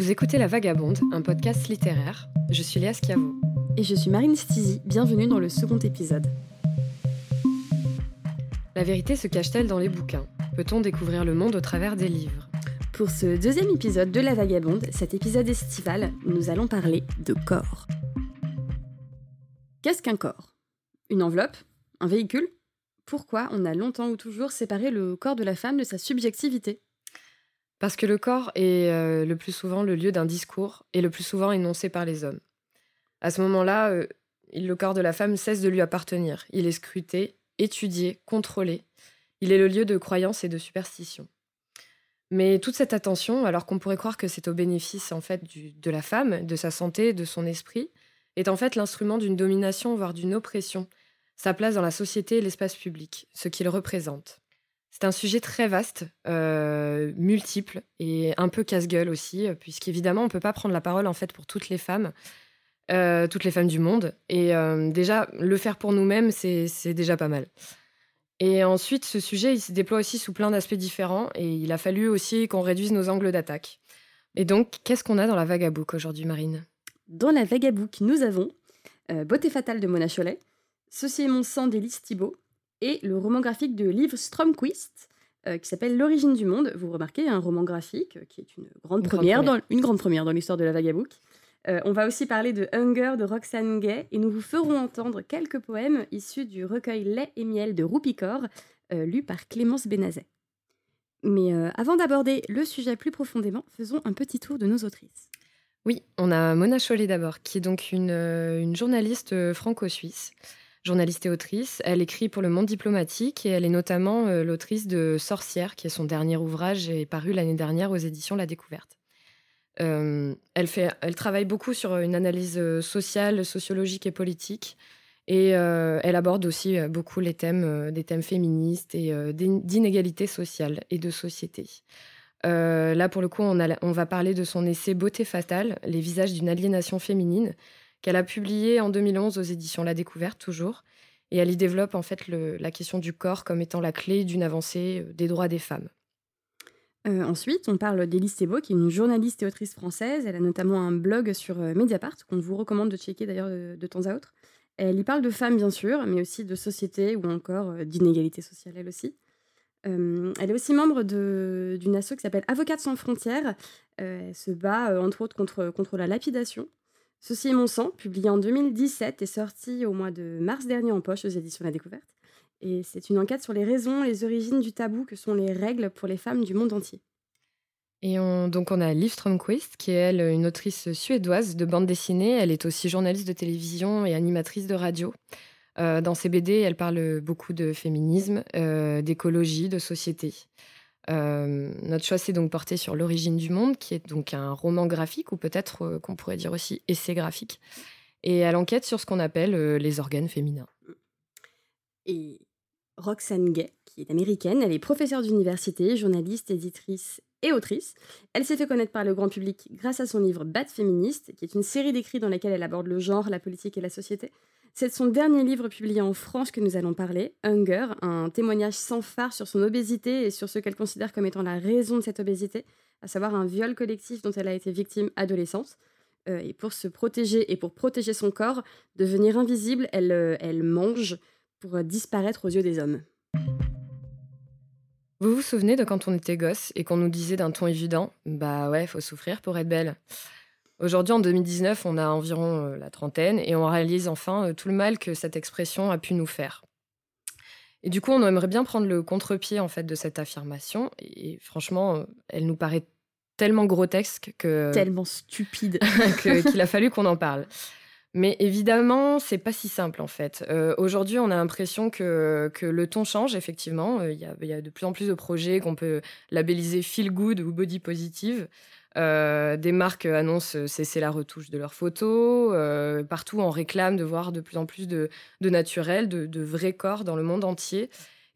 Vous écoutez La Vagabonde, un podcast littéraire. Je suis Léa Schiavo. Et je suis Marine Stizy, bienvenue dans le second épisode. La vérité se cache-t-elle dans les bouquins? Peut-on découvrir le monde au travers des livres? Pour ce deuxième épisode de La Vagabonde, cet épisode estival, nous allons parler de corps. Qu'est-ce qu'un corps? Une enveloppe? Un véhicule? Pourquoi on a longtemps ou toujours séparé le corps de la femme de sa subjectivité? Parce que le corps est euh, le plus souvent le lieu d'un discours et le plus souvent énoncé par les hommes. À ce moment-là, euh, le corps de la femme cesse de lui appartenir. Il est scruté, étudié, contrôlé. Il est le lieu de croyance et de superstition. Mais toute cette attention, alors qu'on pourrait croire que c'est au bénéfice en fait de la femme, de sa santé, de son esprit, est en fait l'instrument d'une domination, voire d'une oppression, sa place dans la société et l'espace public, ce qu'il représente. C'est un sujet très vaste, euh, multiple et un peu casse-gueule aussi, euh, puisqu'évidemment on peut pas prendre la parole en fait pour toutes les femmes, euh, toutes les femmes du monde. Et déjà le faire pour nous-mêmes, c'est déjà pas mal. Et ensuite, ce sujet, il se déploie aussi sous plein d'aspects différents, et il a fallu aussi qu'on réduise nos angles d'attaque. Et donc, qu'est-ce qu'on a dans la Vagabook aujourd'hui, Marine? Dans la Vagabook, nous avons Beauté fatale de Mona Chollet, Ceci est mon sang d'Élise Thibault et le roman graphique de Liv Stromquist euh, qui s'appelle L'origine du monde. Vous remarquez, un roman graphique euh, qui est une grande Une grande première, dans, une grande première dans l'histoire de la Vagabook. Euh, on va aussi parler de Hunger de Roxane Gay et nous vous ferons entendre quelques poèmes issus du recueil Lait et miel de Roupicor, lu par Clémence Bénazet. Mais avant d'aborder le sujet plus profondément, faisons un petit tour de nos autrices. Oui, on a Mona Chollet d'abord, qui est donc une, une journaliste franco-suisse, journaliste et autrice. Elle écrit pour le monde diplomatique et elle est notamment euh, l'autrice de Sorcière, qui est son dernier ouvrage et paru l'année dernière aux éditions La Découverte. Euh, elle, travaille beaucoup sur une analyse euh, sociale, sociologique et politique. Et euh, elle aborde aussi euh, beaucoup les thèmes, euh, des thèmes féministes et euh, d'in- d'inégalité sociale et de société. Euh, là, pour le coup, on va parler de son essai Beauté fatale, les visages d'une aliénation féminine, qu'elle a publié en 2011 aux éditions La Découverte, toujours. Et elle y développe en fait la question du corps comme étant la clé d'une avancée euh, des droits des femmes. Euh, ensuite, on parle d'Élise Thébault, qui est une journaliste et autrice française. Elle a notamment un blog sur euh, Mediapart, qu'on vous recommande de checker d'ailleurs de, temps à autre. Elle y parle de femmes, bien sûr, mais aussi de société ou encore d'inégalité sociale, elle aussi. Elle est aussi membre d'une asso qui s'appelle Avocates sans frontières. Elle se bat, entre autres, contre, contre la lapidation. Ceci est mon sang, publié en 2017 et sorti au mois de mars dernier en poche aux éditions La Découverte. Et c'est une enquête sur les raisons, les origines du tabou que sont les règles pour les femmes du monde entier. Et on, donc on a Liv Strömquist, qui est elle une autrice suédoise de bande dessinée. Elle est aussi journaliste de télévision et animatrice de radio. Euh, dans ses BD, elle parle beaucoup de féminisme, euh, d'écologie, de société. Euh, notre choix s'est donc porté sur L'origine du monde, qui est donc un roman graphique, ou peut-être euh, qu'on pourrait dire aussi essai graphique. Et elle enquête sur ce qu'on appelle euh, les organes féminins. Et Roxane Gay, qui est américaine, elle est professeure d'université, journaliste, éditrice et autrice. Elle s'est fait connaître par le grand public grâce à son livre Bad féministe, qui est une série d'écrits dans laquelle elle aborde le genre, la politique et la société. C'est de son dernier livre publié en France que nous allons parler, Hunger, un témoignage sans phare sur son obésité et sur ce qu'elle considère comme étant la raison de cette obésité, à savoir un viol collectif dont elle a été victime adolescente. Euh, et pour se protéger et pour protéger son corps, devenir invisible, elle, euh, elle mange pour euh, disparaître aux yeux des hommes. Vous vous souvenez de quand on était gosse et qu'on nous disait d'un ton évident Bah ouais, faut souffrir pour être belle. Aujourd'hui, en 2019, on a environ euh, la trentaine et on réalise enfin euh, tout le mal que cette expression a pu nous faire. Et du coup, on aimerait bien prendre le contre-pied en fait de cette affirmation. Et franchement, euh, elle nous paraît tellement grotesque que Tellement stupide. qu'il a fallu qu'on en parle. Mais évidemment, c'est pas si simple en fait. Euh, Aujourd'hui, on a l'impression que, que le ton change, effectivement. Euh, Il y, a, de plus en plus de projets qu'on peut labelliser feel good ou body positive. Euh, des marques annoncent cesser la retouche de leurs photos. Partout, on réclame de voir de plus en plus de, de naturel, de, de vrais corps dans le monde entier.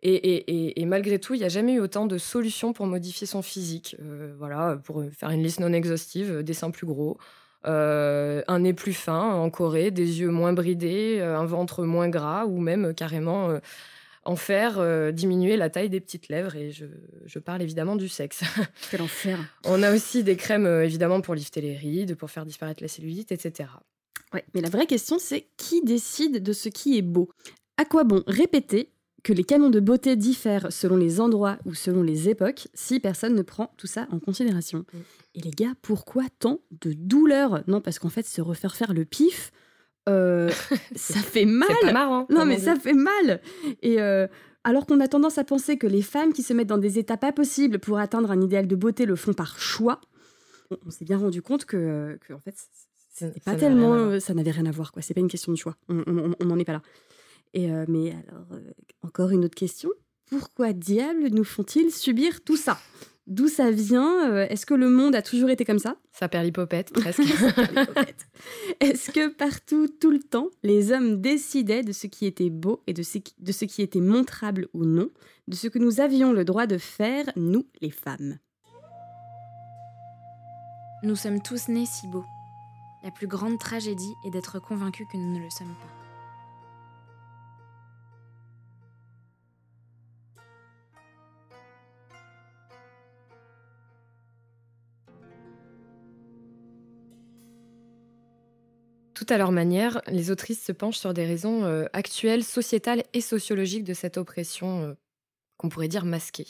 Et, et- et- et malgré tout, il n'y a jamais eu autant de solutions pour modifier son physique. Voilà, pour faire une liste non exhaustive, des seins plus gros, euh, un nez plus fin en Corée, des yeux moins bridés, euh, un ventre moins gras ou même euh, carrément euh, en faire euh, diminuer la taille des petites lèvres. Et je, parle évidemment du sexe. Quel enfer. On a aussi des crèmes évidemment pour lifter les rides, pour faire disparaître la cellulite, etc. Ouais, mais la vraie question, c'est qui décide de ce qui est beau? À quoi bon répéter que les canons de beauté diffèrent selon les endroits ou selon les époques si personne ne prend tout ça en considération mm. Et les gars, pourquoi tant de douleur? Non, parce qu'en fait, se refaire faire le pif, euh, ça fait mal. C'est pas marrant. Non, mais ça fait mal. Et euh, alors qu'on a tendance à penser que les femmes qui se mettent dans des états pas possibles pour atteindre un idéal de beauté le font par choix, on, s'est bien rendu compte que, en fait, c'était pas tellement, ça n'avait rien à voir. quoi. C'est pas une question de choix. On n'en est pas là. Et euh, mais alors, encore une autre question. Pourquoi diable nous font-ils subir tout ça? D'où ça vient? Euh, Est-ce que le monde a toujours été comme ça? Ça perd l'hypopète, presque. Est-ce que partout, tout le temps, les hommes décidaient de ce qui était beau et de ce qui, de ce qui était montrable ou non, de ce que nous avions le droit de faire, nous, les femmes? Nous sommes tous nés si beaux. La plus grande tragédie est d'être convaincus que nous ne le sommes pas. Tout à leur manière, les autrices se penchent sur des raisons euh, actuelles, sociétales et sociologiques de cette oppression euh, qu'on pourrait dire masquée.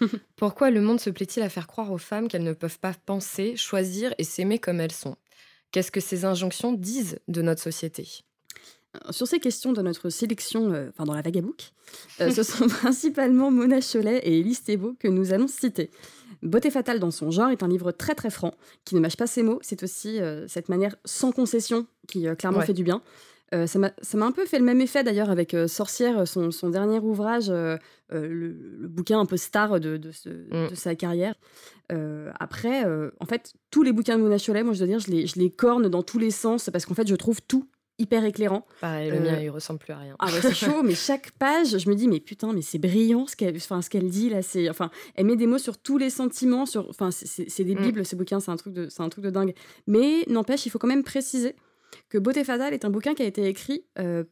Pourquoi le monde se plaît-il à faire croire aux femmes qu'elles ne peuvent pas penser, choisir et s'aimer comme elles sont? Qu'est-ce que ces injonctions disent de notre société? Sur ces questions de notre sélection, euh, enfin dans la Vagabook, ce sont principalement Mona Cholet et Elise Thébault que nous allons citer. Beauté fatale dans son genre est un livre très très franc, qui ne mâche pas ses mots. C'est aussi euh, cette manière sans concession qui euh, clairement fait du bien. Euh, ça m'a un peu fait le même effet d'ailleurs avec Sorcière, son, dernier ouvrage, le, bouquin un peu star de, mm. de, sa carrière. après, en fait, tous les bouquins de Mona Cholet, moi je dois dire, je les, je les corne dans tous les sens parce qu'en fait, je trouve tout hyper éclairant. Pareil, le mien, euh, il ressemble plus à rien. Ah ouais, c'est chaud, mais chaque page, je me dis, mais putain, mais c'est brillant ce qu'elle enfin, ce qu'elle dit là. C'est, enfin, elle met des mots sur tous les sentiments, sur, enfin, c'est des mm. bibles, ces bouquins, c'est un, truc de, un truc de dingue. Mais n'empêche, il faut quand même préciser que Beauté Fatale est un bouquin qui a été écrit euh,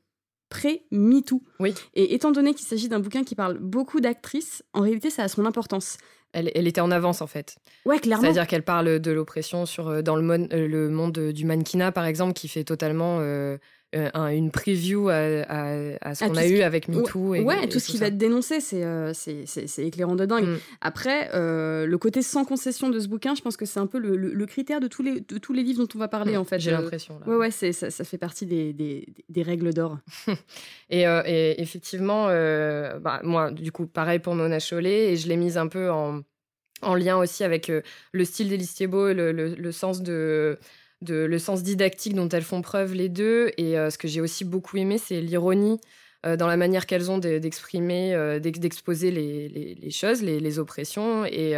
pré-MeToo. Oui. Et étant donné qu'il s'agit d'un bouquin qui parle beaucoup d'actrices, en réalité, ça a son importance. Elle, elle, était en avance en fait. Ouais, clairement. C'est-à-dire qu'elle parle de l'oppression sur euh, dans le, le, monde du mannequinat par exemple, qui fait totalement euh, une preview à, ce qu'on a eu avec MeToo. Et, ouais, tout ce qui va être dénoncé, euh, c'est c'est éclairant de dingue. Mm. Après, euh, le côté sans concession de ce bouquin, je pense que c'est un peu le, le, critère de tous, les, de tous les livres dont on va parler, mm. en fait. J'ai l'impression. Ouais, ouais, ça, ça, fait partie des, des, des règles d'or. et, et, effectivement, bah, moi, du coup, pareil pour Mona Chollet, et je l'ai mise un peu en, en lien aussi avec le style des Listiebo, le, le, le sens de de le sens didactique dont elles font preuve les deux. Et euh, ce que j'ai aussi beaucoup aimé, c'est l'ironie euh, dans la manière qu'elles ont d'exprimer, euh, d'exposer les, choses, les, oppressions. Et,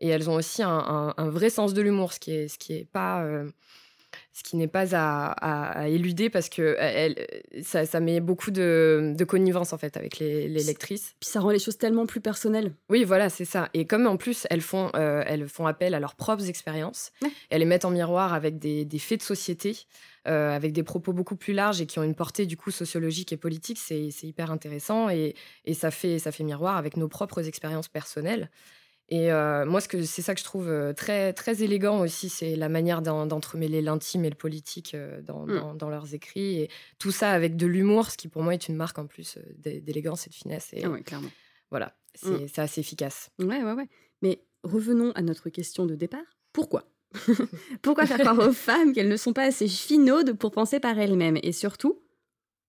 elles ont aussi un, vrai sens de l'humour, ce qui est, ce qui est pas ce qui n'est pas à, éluder parce que elle, ça, met beaucoup de, connivence en fait avec les, lectrices. Puis ça rend les choses tellement plus personnelles. Oui, voilà, c'est ça. Et comme en plus elles font, euh, elles font appel à leurs propres expériences, elles les mettent en miroir avec des, faits de société, euh, avec des propos beaucoup plus larges et qui ont une portée du coup sociologique et politique, c'est hyper intéressant et, et, ça, fait, ça fait miroir avec nos propres expériences personnelles. Et euh, moi, c'est ça que je trouve euh, très, très élégant aussi, c'est la manière d'entremêler l'intime et le politique euh, mm. dans, leurs écrits. Et tout ça avec de l'humour, ce qui pour moi est une marque en plus d'élégance et de finesse. Et, ah clairement. Voilà, mm. c'est assez efficace. Ouais, ouais, ouais. Mais revenons à notre question de départ. Pourquoi? Pourquoi faire croire aux femmes qu'elles ne sont pas assez finaudes pour penser par elles-mêmes? Et surtout,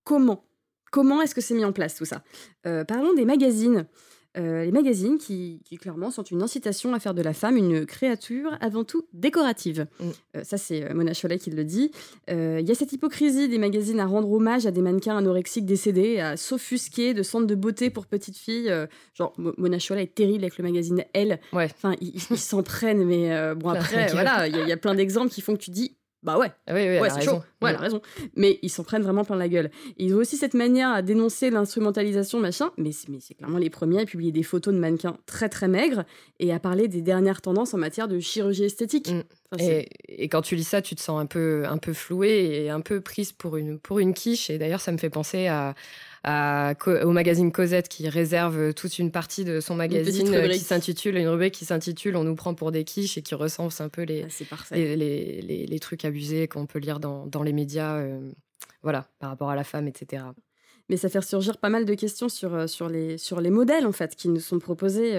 comment? Comment est-ce que c'est mis en place tout ça? Parlons des magazines. Euh, les magazines qui, clairement sont une incitation à faire de la femme une créature avant tout décorative. Mm. Euh, ça, c'est euh, Mona Cholet qui le dit. Il y a cette hypocrisie des magazines à rendre hommage à des mannequins anorexiques décédés, à s'offusquer de centres de beauté pour petites filles. genre, Mona Cholet est terrible avec le magazine Elle. Ouais. Enfin, ils s'en prennent, mais bon, après, voilà, il y, a plein d'exemples qui font que tu dis bah ouais, ah oui, oui, ouais, c'est chaud. Ouais, elle a raison. Mais ils s'en prennent vraiment plein la gueule. ils ont aussi cette manière à dénoncer l'instrumentalisation, machin. Mais c'est clairement les premiers à publier des photos de mannequins très très maigres et à parler des dernières tendances en matière de chirurgie esthétique. Mm. et, quand tu lis ça, tu te sens un peu, un peu flouée et un peu prise pour une, pour une quiche. Et d'ailleurs, ça me fait penser à, au magazine Cosette qui réserve toute une partie de son magazine qui s'intitule une rubrique qui s'intitule On nous prend pour des quiches et qui recense un peu les, ah, les, les, les, trucs abusés qu'on peut lire dans, dans les médias, voilà, par rapport à la femme, etc mais ça fait surgir pas mal de questions sur, sur, les, sur les modèles en fait qui nous sont proposés.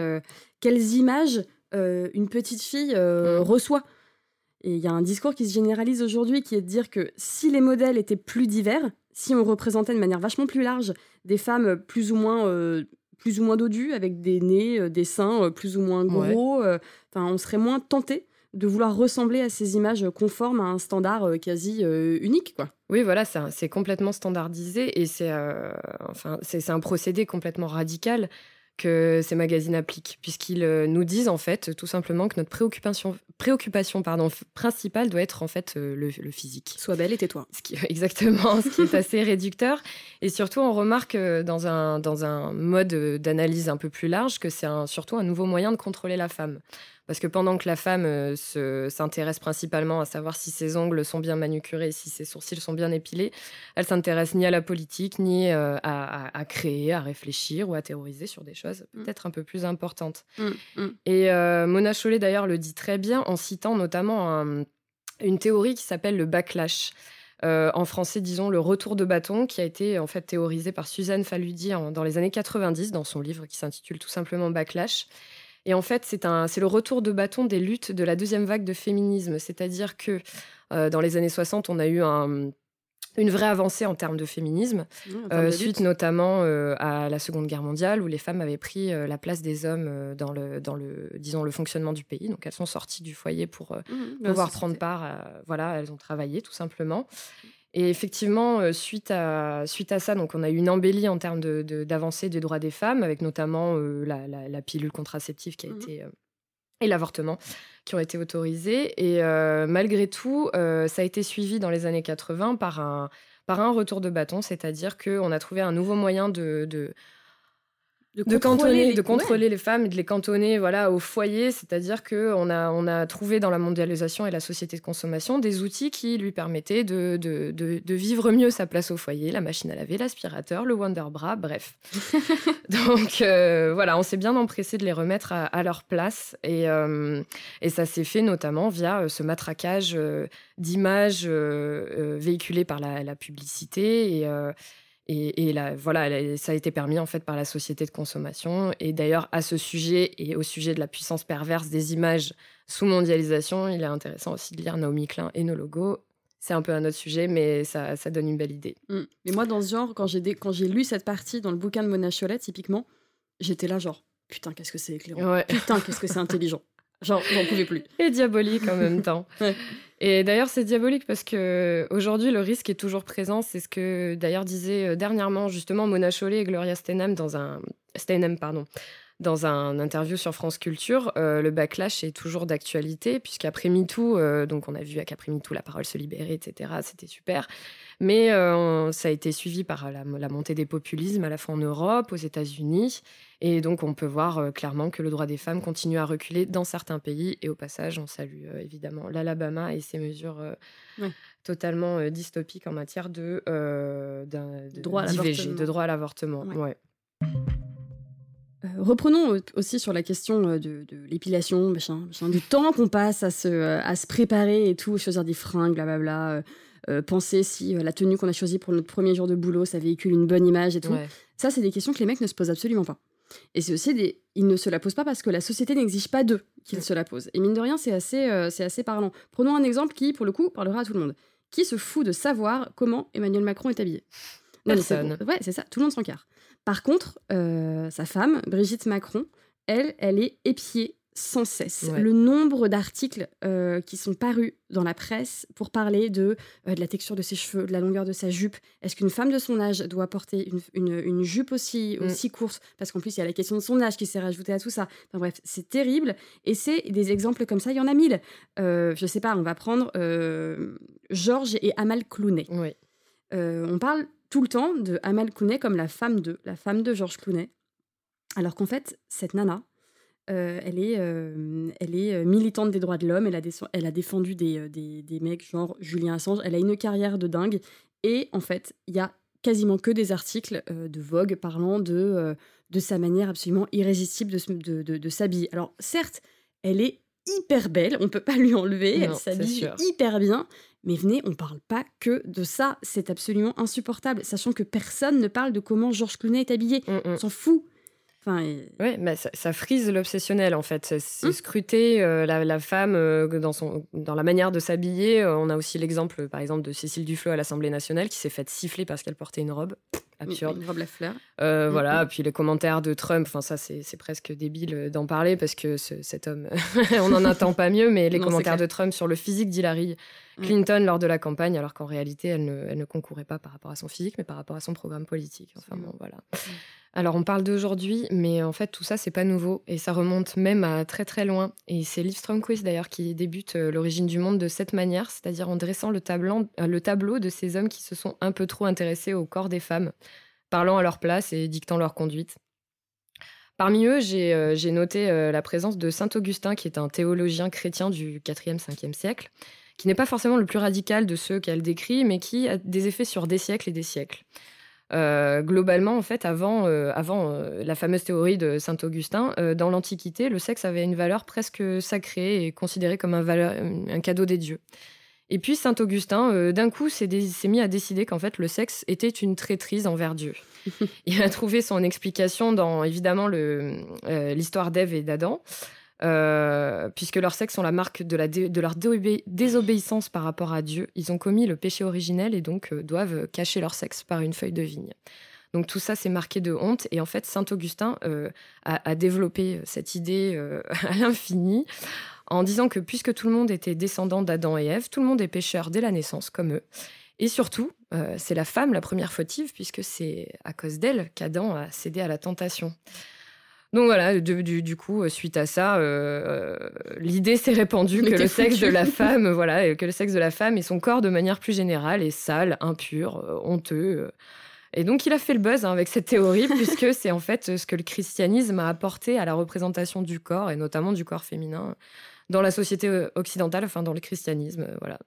quelles images une petite fille mmh. reçoit? Et il y a un discours qui se généralise aujourd'hui qui est de dire que si les modèles étaient plus divers, si on représentait de manière vachement plus large des femmes plus ou moins, euh, plus ou moins dodues, avec des nez, euh, des seins euh, plus ou moins gros, enfin, on serait moins tenté de vouloir ressembler à ces images conformes à un standard quasi unique. Quoi. Oui, voilà, c'est complètement standardisé et c'est enfin, un procédé complètement radical que ces magazines appliquent, puisqu'ils euh, nous disent en fait tout simplement que notre préoccupation, préoccupation pardon, principale doit être en fait euh, le, physique. Sois belle et tais-toi. exactement, ce qui est assez réducteur. Et surtout, on remarque euh, dans un, dans un mode d'analyse un peu plus large que c'est surtout un nouveau moyen de contrôler la femme. Parce que pendant que la femme euh, s'intéresse principalement à savoir si ses ongles sont bien manucurés, si ses sourcils sont bien épilés, elle s'intéresse ni à la politique, ni euh, à, créer, à réfléchir ou à théoriser sur des choses mm. peut-être un peu plus importantes. Mm, mm. Et euh, Mona Chollet, d'ailleurs, le dit très bien en citant notamment une théorie qui s'appelle le backlash. en français, disons, le retour de bâton, qui a été en fait théorisé par Suzanne Faludi dans les années 90 dans son livre qui s'intitule tout simplement Backlash. Et en fait, c'est le retour de bâton des luttes de la deuxième vague de féminisme. C'est-à-dire que euh, dans les années 60, on a eu une vraie avancée en termes de féminisme, euh, suite notamment euh, à la Seconde Guerre mondiale, où les femmes avaient pris la place des hommes dans, le, dans le, disons, le fonctionnement du pays. Donc elles sont sorties du foyer pour mmh, pouvoir prendre part. voilà, elles ont travaillé tout simplement. Et effectivement, euh, suite à, suite à ça, donc on a eu une embellie en termes d'avancée de, des droits des femmes, avec notamment euh, la, pilule contraceptive qui a mmh été euh, et l'avortement qui ont été autorisés. Et malgré tout, ça a été suivi dans les années 80 par un, par un retour de bâton, c'est-à-dire qu'on a trouvé un nouveau moyen de de, contrôler, les... de contrôler les femmes et de les cantonner voilà au foyer, c'est-à-dire que on a on a trouvé dans la mondialisation et la société de consommation des outils qui lui permettaient de, de, de, vivre mieux sa place au foyer, la machine à laver, l'aspirateur, le Wonder Bra, bref. Donc euh, voilà, on s'est bien empressé de les remettre à, leur place et, euh, et ça s'est fait notamment via euh, ce matraquage d'images véhiculées par la, la publicité et et, là, voilà, ça a été permis en fait par la société de consommation. Et d'ailleurs, à ce sujet et au sujet de la puissance perverse des images sous mondialisation, il est intéressant aussi de lire Naomi Klein et nos logos. C'est un peu un autre sujet, mais ça, ça donne une belle idée. Mmh. Mais moi, dans ce genre, quand j'ai lu cette partie dans le bouquin de Mona Cholet, typiquement, j'étais là genre, putain, qu'est-ce que c'est éclairant. Putain, qu'est-ce que c'est intelligent. Genre, j'en pouvais plus. Et diabolique en même temps. Et d'ailleurs, c'est diabolique parce que aujourd'hui, le risque est toujours présent. C'est ce que d'ailleurs disait euh, dernièrement justement Mona Chollet et Gloria Steinem dans un Steinem, pardon, dans un interview sur France Culture, euh, le backlash est toujours d'actualité, puisqu'après MeToo, euh, donc on a vu qu'après MeToo, la parole se libérait, etc. C'était super. Mais euh, ça a été suivi par la, montée des populismes, à la fois en Europe, aux États-Unis. Et donc on peut voir clairement que le droit des femmes continue à reculer dans certains pays. Et au passage, on salue évidemment l'Alabama et ses mesures totalement dystopiques en matière de, droit, de droit à l'avortement. Ouais. Euh, reprenons aussi sur la question euh, de, l'épilation, machin, du temps qu'on passe à se, euh, à se préparer et tout, choisir des fringues, blablabla. penser si la tenue qu'on a choisie pour notre premier jour de boulot, ça véhicule une bonne image et tout. Ça, c'est des questions que les mecs ne se posent absolument pas. Et c'est aussi des. Ils ne se la posent pas parce que la société n'exige pas d'eux qu'ils se la posent. Et mine de rien, c'est assez, c'est assez parlant. Prenons un exemple qui, pour le coup, parlera à tout le monde. Qui se fout de savoir comment Emmanuel Macron est habillé? Personne. Ouais, c'est ça, tout le monde s'en. Par contre, euh, sa femme, Brigitte Macron, elle, elle est épiée sans cesse. Le nombre d'articles euh, qui sont parus dans la presse pour parler de, euh, de la texture de ses cheveux, de la longueur de sa jupe. Est-ce qu'une femme de son âge doit porter une, jupe aussi, mm. aussi courte? Parce qu'en plus, il y a la question de son âge qui s'est rajoutée à tout ça. Enfin bref, c'est terrible. Et c'est des exemples comme ça, il y en a mille. je sais pas, on va prendre Georges et Amal Clooney. on parle tout le temps de Amal Clooney comme la femme de, la femme de Georges Clooney. Alors qu'en fait, cette nana, euh, elle est, euh, elle est euh, militante des droits de l'homme, elle a, elle a défendu des, des, des, mecs genre Julien Assange, elle a une carrière de dingue. Et en fait, il y a quasiment que des articles de Vogue parlant de, de sa manière absolument irrésistible de, de, de s'habiller. Alors certes, elle est hyper belle, on peut pas lui enlever, elle s'habille hyper bien, mais venez, on parle pas que de ça, c'est absolument insupportable, sachant que personne ne parle de comment Georges Clooney est habillé, mm, mm. on s'en fout. Enfin, Oui, mais ça, frise l'obsessionnel en fait. C'est mm. scruter euh, la, femme euh, dans, son, dans la manière de s'habiller. Euh, on a aussi l'exemple, par exemple, de Cécile Duflot à l'Assemblée nationale qui s'est faite siffler parce qu'elle portait une robe absurde. Une robe la fleur. Euh, voilà, puis les commentaires de Trump, enfin ça c'est presque débile d'en parler parce que cet homme, on n'en attend pas mieux, mais les commentaires de Trump sur le physique d'Hillary Clinton lors de la campagne, alors qu'en réalité elle ne, elle ne, concourait pas par rapport à son physique, mais par rapport à son programme politique. Enfin bon, voilà. Alors on parle d'aujourd'hui, mais en fait tout ça c'est pas nouveau et ça remonte même à très très loin. Et c'est Liv Stromquist d'ailleurs qui débute euh, l'origine du monde de cette manière, c'est-à-dire en dressant le, euh, le tableau de ces hommes qui se sont un peu trop intéressés au corps des femmes, parlant à leur place et dictant leur conduite. Parmi eux, j'ai euh, noté la présence de Saint Augustin, qui est un théologien chrétien du 4e, 5e siècle, qui n'est pas forcément le plus radical de ceux qu'elle décrit, mais qui a des effets sur des siècles et des siècles. Euh, globalement, en fait, avant, euh, avant euh, la fameuse théorie de saint Augustin, dans l'Antiquité, le sexe avait une valeur presque sacrée et considéré comme un, un cadeau des dieux. Et puis saint Augustin, d'un coup, s'est mis à décider qu'en fait, le sexe était une traîtrise envers Dieu. Il a trouvé son explication dans, évidemment, l'histoire d'Ève et d'Adam. Euh, puisque leurs sexes sont la marque de, leur désobéissance par rapport à Dieu. Ils ont commis le péché originel et donc euh, doivent cacher leur sexe par une feuille de vigne. Donc tout ça, c'est marqué de honte. Et en fait, Saint Augustin euh, a, développé cette idée à l'infini en disant que puisque tout le monde était descendant d'Adam et Ève, tout le monde est pécheur dès la naissance, comme eux. Et surtout, c'est la femme la première fautive, puisque c'est à cause d'elle qu'Adam a cédé à la tentation. Donc voilà, du, coup, euh, suite à ça, euh, l'idée s'est répandue que le sexe de la femme, voilà, que le sexe de la femme et son corps de manière plus générale est sale, impur, euh, honteux. Et donc il a fait le buzz hein, avec cette théorie, puisque c'est en fait ce que le christianisme a apporté à la représentation du corps, et notamment du corps féminin, dans la société euh, occidentale, enfin dans le christianisme. Euh, voilà.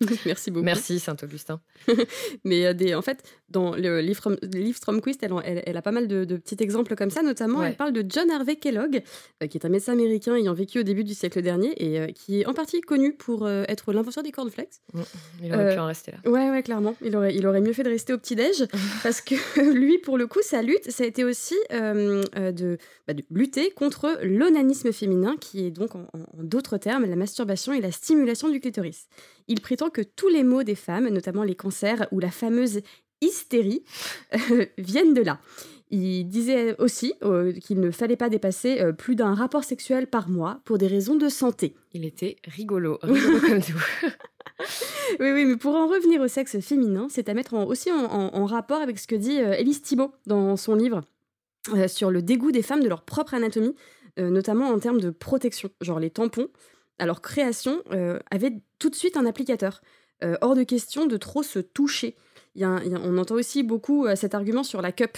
Merci beaucoup. Merci Saint-Augustin. Mais euh, des, en fait, dans le livre, livre Stromquist, elle, elle, a pas mal de, petits exemples comme ça. Notamment, elle parle de John Harvey Kellogg, qui est un médecin américain ayant vécu au début du siècle dernier et qui est en partie connu pour être l'inventeur des cornflakes. Mmh, il aurait pu en rester là. Ouais, ouais, clairement. Il aurait, il aurait mieux fait de rester au petit-déj parce que lui, pour le coup, sa lutte, ça a été aussi de, bah, de, lutter contre l'onanisme féminin, qui est donc en, en d'autres termes la masturbation et la stimulation du clitoris. Il prétend que tous les maux des femmes, notamment les cancers ou la fameuse hystérie, euh, viennent de là. Il disait aussi euh, qu'il ne fallait pas dépasser euh, plus d'un rapport sexuel par mois pour des raisons de santé. Il était rigolo, rigolo comme tout. oui, oui, mais pour en revenir au sexe féminin, c'est à mettre aussi en, rapport avec ce que dit Élise Thibault dans son livre sur le dégoût des femmes de leur propre anatomie. Euh, notamment en termes de protection. Genre les tampons, à leur création, euh, avaient tout de suite un applicateur. Euh, hors de question de trop se toucher. on entend aussi beaucoup cet argument sur la cup.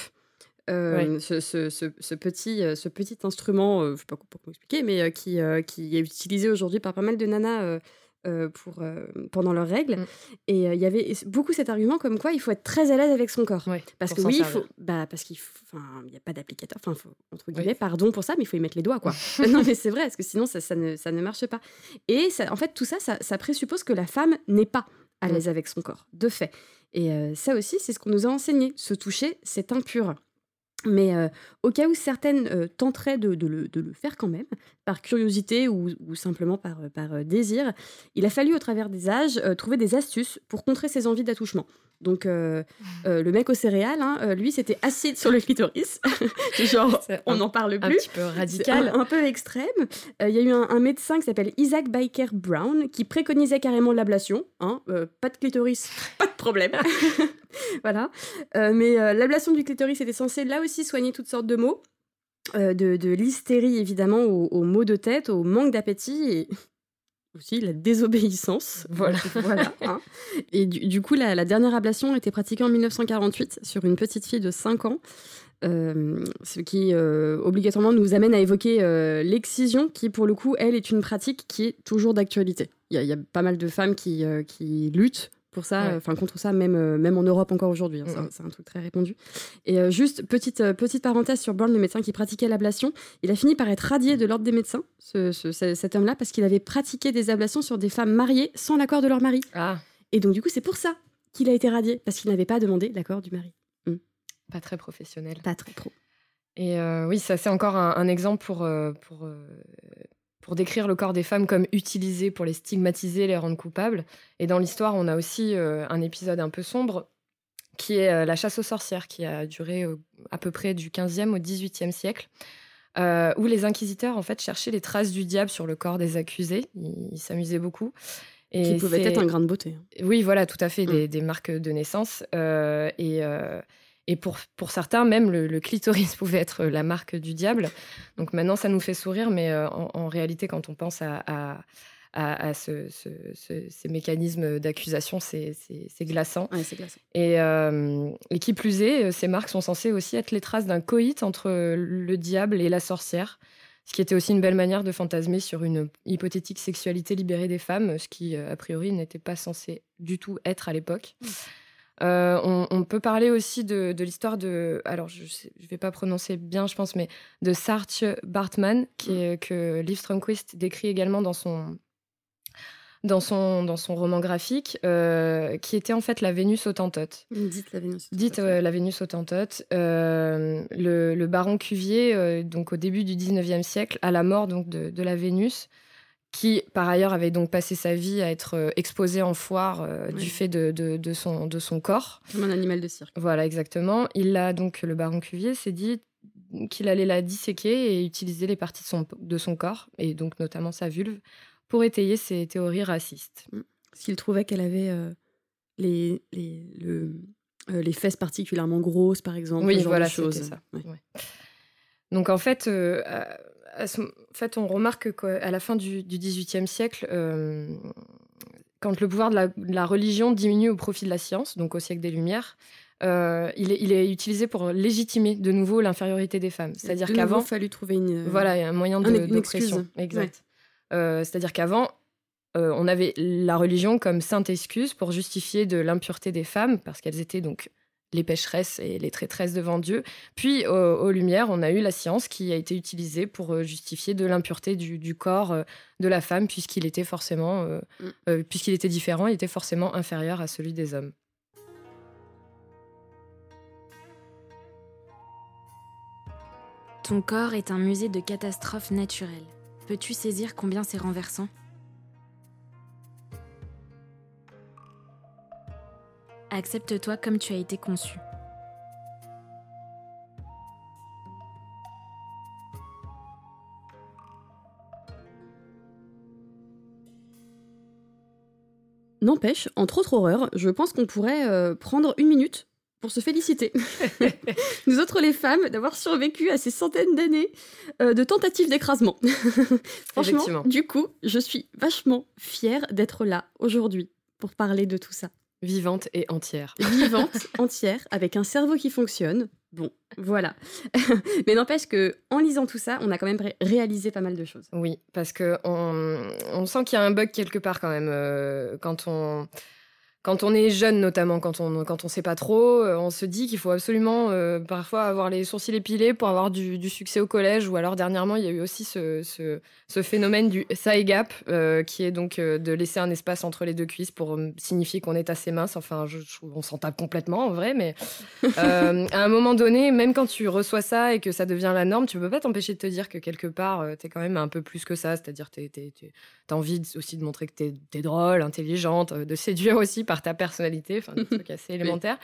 ce, petit, ce petit instrument, je ne sais pas comment expliquer, mais qui, qui est utilisé aujourd'hui par pas mal de nanas euh, pour, euh, pendant leurs règles. Mm. Et euh, il y avait beaucoup cet argument comme quoi il faut être très à l'aise avec son corps. parce que oui, il faut, bah, parce qu'il n'y a pas d'applicateur, enfin, entre guillemets, pardon pour ça, mais il faut y mettre les doigts, quoi. non, mais c'est vrai, parce que sinon, ça, ça, ne, ça ne marche pas. Et ça, en fait, tout ça, ça, présuppose que la femme n'est pas à mm. l'aise avec son corps, de fait. Et ça aussi, c'est ce qu'on nous a enseigné. Se toucher, c'est impur. Mais euh, au cas où certaines euh, tenteraient de, le, faire quand même, par curiosité ou, simplement par, par désir, il a fallu au travers des âges euh, trouver des astuces pour contrer ses envies d'attouchement. Donc le mec aux céréales, hein, lui, c'était acide sur le clitoris. Genre, on n'en parle plus. Un petit peu radical. Un, peu extrême. Il y a eu un, médecin qui s'appelle Isaac Biker Brown qui préconisait carrément l'ablation. Hein, pas de clitoris, pas de problème. voilà. Euh, mais euh, l'ablation du clitoris était censée là aussi soigner toutes sortes de maux. Euh, de, l'hystérie évidemment aux, maux de tête, au manque d'appétit et aussi la désobéissance. Voilà. voilà hein. Et du, coup, la, dernière ablation était pratiquée en 1948 sur une petite fille de 5 ans. ce qui obligatoirement nous amène à évoquer l'excision, qui pour le coup, elle, est une pratique qui est toujours d'actualité. Il y, a pas mal de femmes qui, qui luttent pour ça, enfin contre ça, même, même en Europe encore aujourd'hui. Hein, c'est un truc très répandu. Et juste petite, petite parenthèse sur Brown, le médecin qui pratiquait l'ablation, il a fini par être radié de l'ordre des médecins, ce, cet homme-là, parce qu'il avait pratiqué des ablations sur des femmes mariées sans l'accord de leur mari. Ah. Et donc du coup, c'est pour ça qu'il a été radié, parce qu'il n'avait pas demandé l'accord du mari. Hmm. Pas très professionnel. Pas très pro. Et euh, oui, ça c'est encore un, exemple pour, euh, pour, euh, pour décrire le corps des femmes comme utilisé pour les stigmatiser, les rendre coupables. Et dans l'histoire, on a aussi un épisode un peu sombre qui est la chasse aux sorcières, qui a duré à peu près du 15e au 18e siècle. où les inquisiteurs en fait cherchaient les traces du diable sur le corps des accusés. Ils s'amusaient beaucoup. Et qui pouvait être un grain de beauté. Oui, voilà, tout à fait, des, mm. des marques de naissance. et, et pour, pour certains, même le, clitoris pouvait être la marque du diable. Donc maintenant, ça nous fait sourire, mais euh, en, réalité, quand on pense à, à, à, ce, ces mécanismes d'accusation, c'est glaçant. glaçant. Et, euh, et, qui plus est, ces marques sont censées aussi être les traces d'un coït entre le diable et la sorcière. Ce qui était aussi une belle manière de fantasmer sur une hypothétique sexualité libérée des femmes, ce qui, euh, a priori, n'était pas censé du tout être à l'époque. Mmh. Euh, on, peut parler aussi de, l'histoire de. Alors, je ne vais pas prononcer bien, je pense, mais de Sartre Bartman, qui mm. est, que Liv Stromquist décrit également dans son, dans son, dans son roman graphique, euh, qui était en fait la Vénus autantote. Dites la Vénus autantote. Dites la Vénus autantote. Euh, le, baron Cuvier, donc au début du 19e siècle, à la mort donc, de, de la Vénus, qui par ailleurs avait donc passé sa vie à être euh, exposé en foire euh, du fait de, de, son, de son corps. Comme un animal de cirque. Voilà, exactement. Il a donc, le baron Cuvier s'est dit qu'il allait la disséquer et utiliser les parties de son, de son corps, et donc notamment sa vulve, pour étayer ses théories racistes. Mm. Parce qu'il trouvait qu'elle avait euh, les, les, le, les fesses particulièrement grosses, par exemple. Oui, voilà, c'était ça. Donc en fait, en fait, on remarque qu'à la fin du XVIIIe siècle, euh, quand le pouvoir de la, religion diminue au profit de la science, donc au siècle des Lumières, euh, il, est, utilisé pour légitimer de nouveau l'infériorité des femmes. C'est-à-dire qu'avant, il fallu trouver une voilà un moyen d'oppression. Exact. Euh, c'est-à-dire qu'avant, on avait la religion comme sainte excuse pour justifier de l'impureté des femmes parce qu'elles étaient donc les pécheresses et les traîtresses devant Dieu. Puis, aux, Lumières, on a eu la science qui a été utilisée pour euh, justifier de l'impureté du, corps euh, de la femme, puisqu'il était forcément, euh, mm. puisqu'il était différent, il était forcément inférieur à celui des hommes. Ton corps est un musée de catastrophes naturelles. Peux-tu saisir combien c'est renversant? Accepte-toi comme tu as été conçu. N'empêche, entre autres horreurs, je pense qu'on pourrait euh, prendre une minute pour se féliciter. Nous autres les femmes d'avoir survécu à ces centaines d'années euh, de tentatives d'écrasement. Franchement, du coup, je suis vachement fière d'être là aujourd'hui pour parler de tout ça. Vivante et entière. Vivante, entière, avec un cerveau qui fonctionne. Bon, voilà. Mais n'empêche que en lisant tout ça, on a quand même réalisé pas mal de choses. Oui, parce que on, sent qu'il y a un bug quelque part quand même euh, quand on quand on est jeune, notamment, quand on quand on sait pas trop, euh, on se dit qu'il faut absolument euh, parfois avoir les sourcils épilés pour avoir du, succès au collège. Ou alors dernièrement, il y a eu aussi ce, ce, phénomène du side gap, euh, qui est donc de laisser un espace entre les deux cuisses pour signifier qu'on est assez mince. Enfin, je, on s'en tape complètement en vrai, mais à un moment donné, même quand tu reçois ça et que ça devient la norme, tu peux pas t'empêcher de te dire que quelque part, tu es quand même un peu plus que ça. C'est-à-dire, tu as envie aussi de montrer que tu es, drôle, intelligente, de séduire aussi par ta personnalité, enfin des trucs assez élémentaires.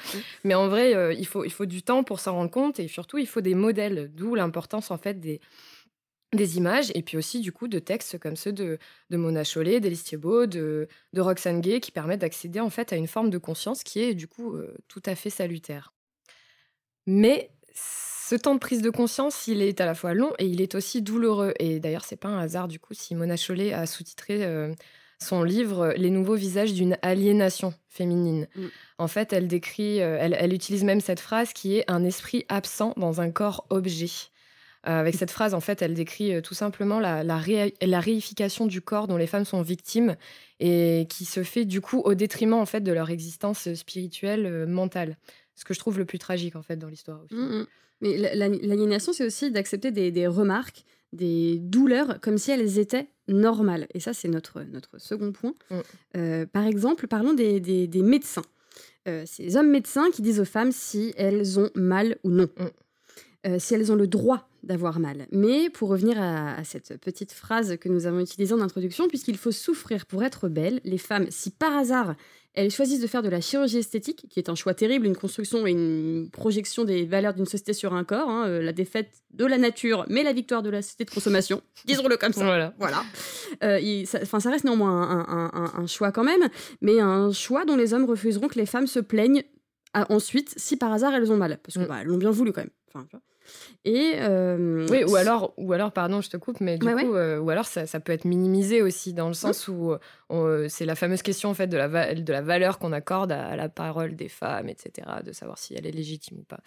Mais en vrai, euh, il, faut, il faut du temps pour s'en rendre compte et surtout, il faut des modèles, d'où l'importance en fait des, des images et puis aussi du coup de textes comme ceux de, de Mona Chollet, d'Élise Thiebaud, de, de Roxane Gay qui permettent d'accéder en fait à une forme de conscience qui est du coup euh, tout à fait salutaire. Mais ce temps de prise de conscience, il est à la fois long et il est aussi douloureux. Et d'ailleurs, c'est pas un hasard du coup si Mona Chollet a sous-titré euh, son livre Les nouveaux visages d'une aliénation féminine. Mm. En fait, elle décrit, euh, elle, utilise même cette phrase qui est un esprit absent dans un corps objet. avec cette phrase, en fait, elle décrit tout simplement la, la, réification du corps dont les femmes sont victimes et qui se fait du coup au détriment en fait de leur existence spirituelle, mentale. Ce que je trouve le plus tragique en fait dans l'histoire. Mmh, mmh. Mais l'aliénation, c'est aussi d'accepter des, remarques, des douleurs, comme si elles étaient normales. Et ça, c'est notre, notre second point. Mmh. par exemple, parlons des, des médecins. Euh, ces hommes médecins qui disent aux femmes si elles ont mal ou non. Mm. Euh, si elles ont le droit d'avoir mal. Mais pour revenir à, cette petite phrase que nous avons utilisée en introduction, puisqu'il faut souffrir pour être belle, les femmes, si par hasard elles choisissent de faire de la chirurgie esthétique, qui est un choix terrible, une construction et une projection des valeurs d'une société sur un corps, hein, euh, la défaite de la nature, mais la victoire de la société de consommation, disons-le comme ça. Voilà. voilà. Euh, ça, ça, reste néanmoins un, un, choix quand même, mais un choix dont les hommes refuseront que les femmes se plaignent ensuite si par hasard elles ont mal, parce qu'elles mm. bah, l'ont bien voulu quand même. Enfin, et euh, oui, ou alors, ou alors, pardon, je te coupe, mais du coup, euh, ou alors ça, ça, peut être minimisé aussi dans le sens où euh, c'est la fameuse question en fait de la, de la valeur qu'on accorde à, la parole des femmes, etc., de savoir si elle est légitime ou pas.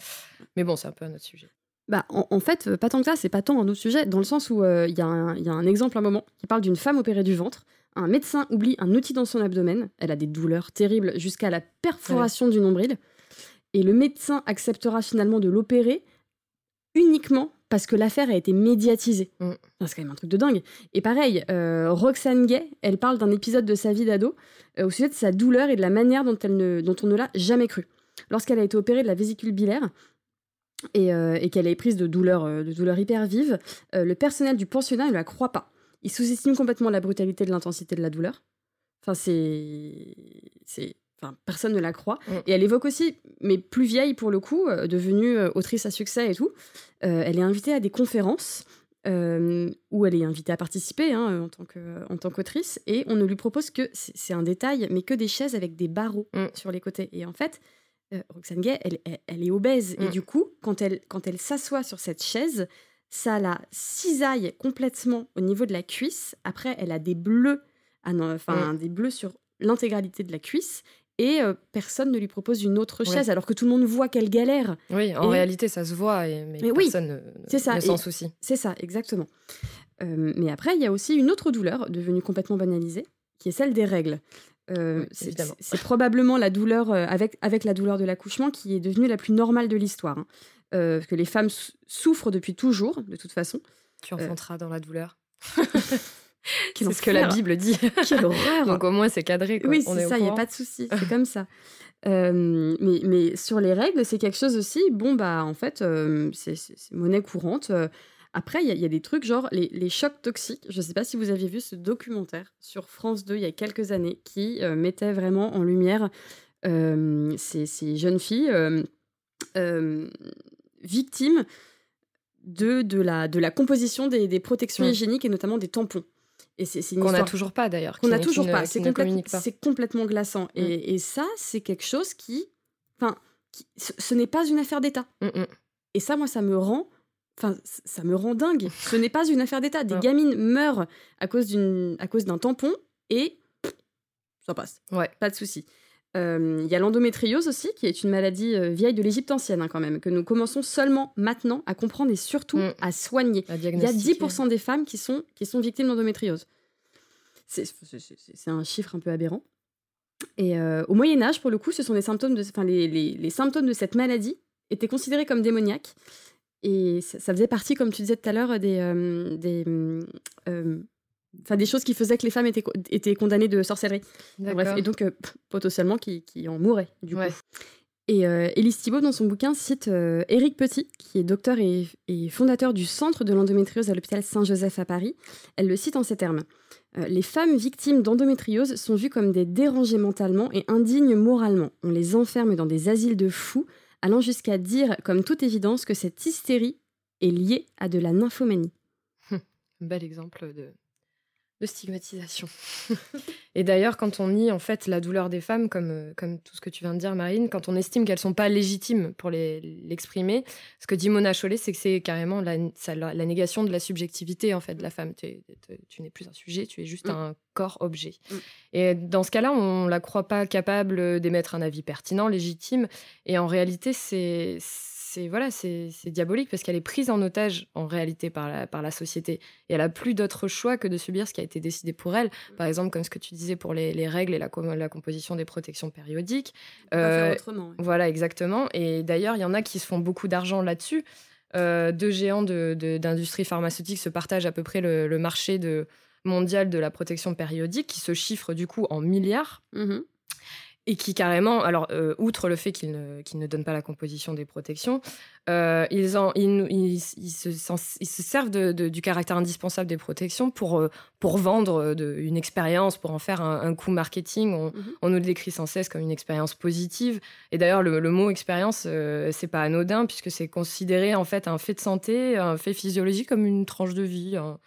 Mais bon, c'est un peu un autre sujet. Bah, en, fait, pas tant que ça, c'est pas tant un autre sujet, dans le sens où il y, y, a un exemple un moment qui parle d'une femme opérée du ventre. Un médecin oublie un outil dans son abdomen. Elle a des douleurs terribles jusqu'à la perforation du nombril. Et le médecin acceptera finalement de l'opérer uniquement parce que l'affaire a été médiatisée. Mm. C'est quand même un truc de dingue. Et pareil, euh, Roxane Gay, elle parle d'un épisode de sa vie d'ado euh, au sujet de sa douleur et de la manière dont, elle ne, dont on ne l'a jamais cru. Lorsqu'elle a été opérée de la vésicule biliaire, et, euh, et qu'elle est prise de douleurs de douleur hyper vives, le personnel du pensionnat ne la croit pas. Il sous-estime complètement la brutalité de l'intensité de la douleur. Enfin, c'est personne ne la croit. Mm. Et elle évoque aussi, mais plus vieille pour le coup, euh, devenue euh, autrice à succès et tout. Euh, elle est invitée à des conférences où elle est invitée à participer hein, en tant en tant qu'autrice. Et on ne lui propose que, c'est un détail, mais que des chaises avec des barreaux mm. sur les côtés. Et en fait, Roxane Gay, elle, elle, est obèse. Et mm. du coup, quand elle, quand elle s'assoit sur cette chaise, ça la cisaille complètement au niveau de la cuisse. Après, elle a des bleus, ah enfin des bleus sur l'intégralité de la cuisse et euh, personne ne lui propose une autre chaise alors que tout le monde voit qu'elle galère. Oui, en réalité ça se voit, et, mais, personne ne, ça. s'en soucie. C'est ça, exactement. Euh, mais après, il y a aussi une autre douleur devenue complètement banalisée, qui est celle des règles. Euh, c'est probablement la douleur avec, avec la douleur de l'accouchement qui est devenue la plus normale de l'histoire. Hein. que les femmes souffrent depuis toujours, de toute façon. Tu enfanteras dans la douleur. c'est ce que la Bible dit. Quelle horreur Donc au moins c'est cadré. Oui, c'est ça, il n'y a pas de souci, c'est comme ça. Euh, mais, mais, sur les règles, c'est quelque chose aussi, bon, bah en fait, euh, c'est monnaie courante. Euh, après, il y, a des trucs genre les, les chocs toxiques. Je ne sais pas si vous aviez vu ce documentaire sur France 2 il y a quelques années qui mettait vraiment en lumière ces, ces, jeunes filles victimes de, de, la, de la composition des, des protections mmh. hygiéniques et notamment des tampons. Et c'est qu'on n'a toujours pas d'ailleurs. Qu'on n'a toujours pas. C'est complètement glaçant. Mm. Et, ça, c'est quelque chose qui, enfin, ce, n'est pas une affaire d'État. Mm, mm. Et ça, moi, ça me rend, enfin, ça me rend dingue. ce n'est pas une affaire d'État. Des gamines meurent à cause d'une, à cause d'un tampon et ça passe. Ouais. Pas de souci. Euh, il y a l'endométriose aussi, qui est une maladie euh, vieille de l'Égypte ancienne hein, quand même, que nous commençons seulement maintenant à comprendre et surtout mm. à soigner. il y a 10% des femmes qui sont, qui sont victimes d'endométriose. C'est un chiffre un peu aberrant. Et euh, au Moyen Âge, pour le coup, ce sont des symptômes de, les, les, les, symptômes de cette maladie étaient considérés comme démoniaques. Et ça, faisait partie, comme tu disais tout à l'heure, des, des enfin des choses qui faisaient que les femmes étaient, étaient condamnées de sorcellerie. Bref, et donc euh, potentiellement qui, qui, en mouraient du coup. Et euh, Élise Thibault, dans son bouquin, cite euh, Éric Petit, qui est docteur et, fondateur du Centre de l'endométriose à l'hôpital Saint-Joseph à Paris. Elle le cite en ces termes. les femmes victimes d'endométriose sont vues comme des dérangées mentalement et indignes moralement. On les enferme dans des asiles de fous, allant jusqu'à dire, comme toute évidence, que cette hystérie est liée à de la nymphomanie. Bel exemple de, de stigmatisation. et d'ailleurs, quand on nie en fait la douleur des femmes, comme, euh, comme tout ce que tu viens de dire, Marine, quand on estime qu'elles sont pas légitimes pour l'exprimer, ce que dit Mona Chollet, c'est que c'est carrément la, la, négation de la subjectivité en fait de la femme. tu n'es plus un sujet, tu es juste mm. un corps objet. Mm. Et dans ce cas-là, on la croit pas capable d'émettre un avis pertinent, légitime. Et en réalité, c'est c'est voilà, c'est diabolique parce qu'elle est prise en otage en réalité par la, par la société et elle a plus d'autre choix que de subir ce qui a été décidé pour elle. Par exemple, comme ce que tu disais pour les, les règles et la, la, composition des protections périodiques. Euh, autrement. Voilà, exactement. Et d'ailleurs, il y en a qui se font beaucoup d'argent là-dessus. Euh, deux géants d'industrie de, pharmaceutique se partagent à peu près le, marché de, mondial de la protection périodique, qui se chiffre du coup en milliards. Mmh et qui carrément, alors euh, outre le fait qu'ils ne, ne donnent pas la composition des protections, euh, ils, en, ils, ils, se, ils, se, servent de, du caractère indispensable des protections pour, euh, pour vendre de, une expérience, pour en faire un, coup marketing. On, mhm. on, nous le décrit sans cesse comme une expérience positive. Et d'ailleurs, le, le, mot expérience, c'est pas anodin puisque c'est considéré en fait un fait de santé, un fait physiologique comme une tranche de vie un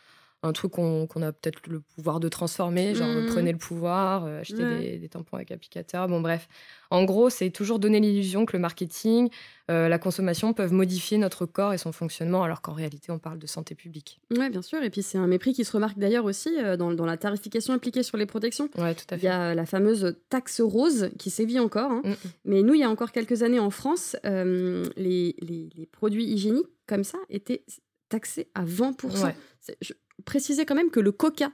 truc qu'on a peut-être le pouvoir de transformer, genre mmh. prenez le pouvoir, euh, achetez des, tampons avec applicateur. Bon, bref. En gros, c'est toujours donner l'illusion que le marketing, euh, la consommation peuvent modifier notre corps et son fonctionnement, alors qu'en réalité, on parle de santé publique. Oui, bien sûr. Et puis, c'est un mépris qui se remarque d'ailleurs aussi euh, dans, dans, la tarification appliquée sur les protections. Ouais, tout à fait. Il y a la fameuse taxe rose qui sévit encore. Hein. Mmh. Mais nous, il y a encore quelques années en France, les, les, les, produits hygiéniques comme ça étaient taxés à 20% préciser quand même que le coca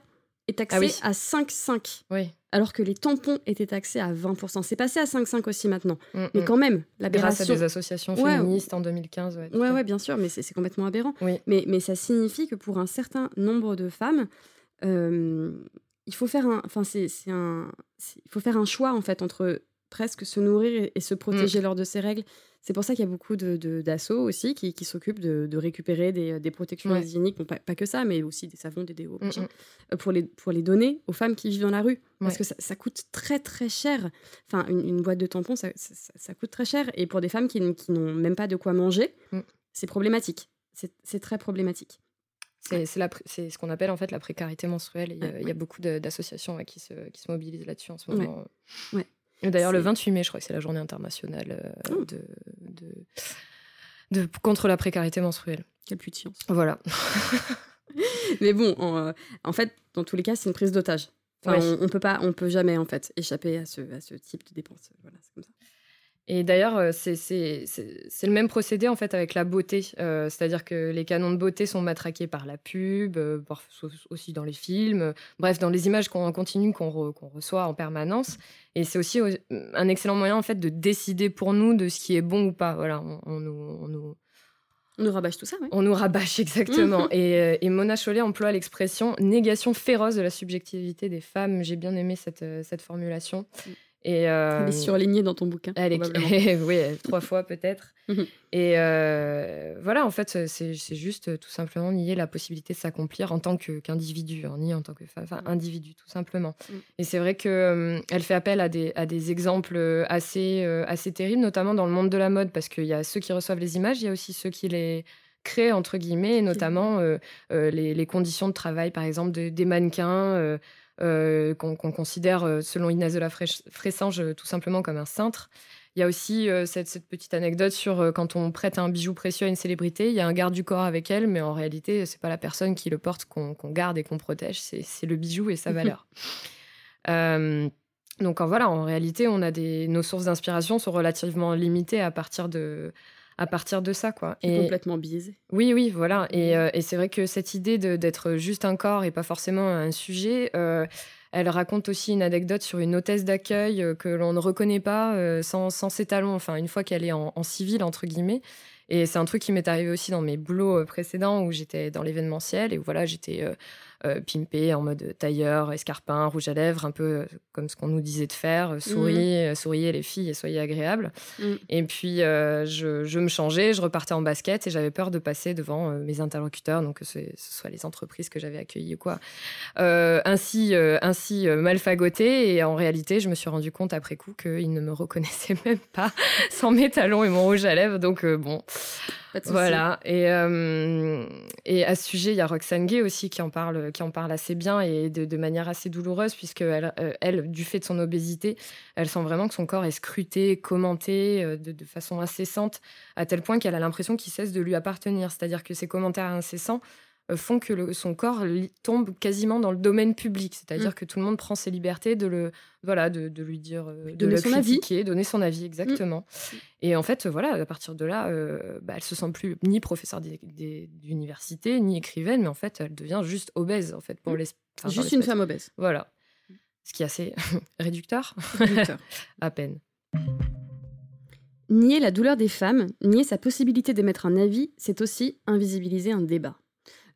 est taxé ah à 5,5. Oui. Alors que les tampons étaient taxés à 20%. C'est passé à 5,5 aussi maintenant. Mm, mais mm. quand même, l'aberration. Grâce à des associations féministes en 2015. Ouais, ouais, ouais, bien sûr, mais c'est complètement aberrant. Oui. Mais, mais ça signifie que pour un certain nombre de femmes, euh, il faut faire un, enfin c'est un, il faut faire un choix en fait entre presque se nourrir et, se protéger mm. lors de ces règles c'est pour ça qu'il y a beaucoup d'assauts de, aussi qui, qui s'occupent de, de, récupérer des, des protections hygiéniques, pas, pas, que ça, mais aussi des savons, des déos, mm, mm. Euh, pour, les, pour les donner aux femmes qui vivent dans la rue. Parce que ça, ça, coûte très très cher. Enfin, une, boîte de tampons, ça, ça, coûte très cher. Et pour des femmes qui, qui n'ont même pas de quoi manger, mm. c'est problématique. C'est très problématique. C'est ce qu'on appelle en fait la précarité menstruelle. Il y, a beaucoup d'associations qui, se, qui se mobilisent là-dessus en ce moment. Ouais. D'ailleurs, le 28 mai, je crois que c'est la journée internationale euh, oh. de, de, contre la précarité menstruelle. Quelle puissance. Voilà. Mais bon, en, euh, en, fait, dans tous les cas, c'est une prise d'otage. on, on, peut pas, on peut jamais en fait échapper à ce, à ce type de dépenses. Voilà, c'est comme ça. Et d'ailleurs, euh, c'est le même procédé en fait avec la beauté. Euh, c'est-à-dire que les canons de beauté sont matraqués par la pub, euh, aussi dans les films, bref, dans les images qu'on continue qu'on reçoit en permanence. Et c'est aussi un excellent moyen en fait de décider pour nous de ce qui est bon ou pas. Voilà, on, nous, on nous, on nous rabâche tout ça, On nous rabâche, exactement. et, et, Mona Chollet emploie l'expression négation féroce de la subjectivité des femmes. J'ai bien aimé cette, cette formulation. Mm. Et, euh, elle est surlignée dans ton bouquin. Elle est, oui, trois fois peut-être. Mhm. et euh, voilà, en fait, c'est juste tout simplement nier la possibilité de s'accomplir en tant qu'individu, hein, ni en tant que femme, enfin, individu, tout simplement. Mm. Et c'est vrai qu'elle euh, elle fait appel à des, à des exemples assez, assez terribles, notamment dans le monde de la mode, parce qu'il y a ceux qui reçoivent les images, il y a aussi ceux qui les créent, entre guillemets, et notamment les, les, conditions de travail, par exemple, des mannequins. Euh, qu'on considère, euh, selon Inès de la Fressange, euh, tout simplement comme un cintre. Il y a aussi cette, petite anecdote sur quand on prête un bijou précieux à une célébrité, il y a un garde du corps avec elle, mais en réalité, c'est pas la personne qui le porte qu'on garde et qu'on protège, c'est le bijou et sa valeur. donc voilà, en réalité, on a des, nos sources d'inspiration sont relativement limitées à partir de, à partir de ça. quoi. Et complètement biaisé. Oui, oui, voilà. Et, euh, et c'est vrai que cette idée d'être juste un corps et pas forcément un sujet, euh, elle raconte aussi une anecdote sur une hôtesse d'accueil euh, que l'on ne reconnaît pas sans, sans, ses talons, enfin une fois qu'elle est en, en, civil, entre guillemets. Et c'est un truc qui m'est arrivé aussi dans mes boulots précédents où j'étais dans l'événementiel et où voilà, j'étais pimpé en mode tailleur, escarpin, rouge à lèvres, un peu euh, comme ce qu'on nous disait de faire, euh, souriez, mmh. souriez les filles et soyez agréables. Mmh. Et puis je, je, me changeais, je repartais en basket et j'avais peur de passer devant mes interlocuteurs, donc que ce, soit les entreprises que j'avais accueillies ou quoi, ainsi, ainsi mal fagoté. Et en réalité, je me suis rendu compte après coup qu'ils ne me reconnaissaient même pas sans mes talons et mon rouge à lèvres. Donc bon. Voilà. Et, euh, et à ce sujet, il y a Roxane Gay aussi qui en parle, qui en parle assez bien et de, manière assez douloureuse, puisque elle, euh, elle, du fait de son obésité, elle sent vraiment que son corps est scruté, commenté euh, de, de façon incessante, à tel point qu'elle a l'impression qu'il cesse de lui appartenir. C'est-à-dire que ces commentaires incessants font que son corps tombe quasiment dans le domaine public, c'est-à-dire mm. que tout le monde prend ses libertés de le voilà de, lui dire euh, de donner le son critiquer, avis. donner son avis exactement. Mm. Et en fait voilà à partir de là, euh, bah, elle se sent plus ni professeure d'université ni écrivaine, mais en fait elle devient juste obèse en fait pour mm. les juste une femme obèse. Voilà, ce qui est assez réducteur, à peine. Nier la douleur des femmes, nier sa possibilité d'émettre un avis, c'est aussi invisibiliser un débat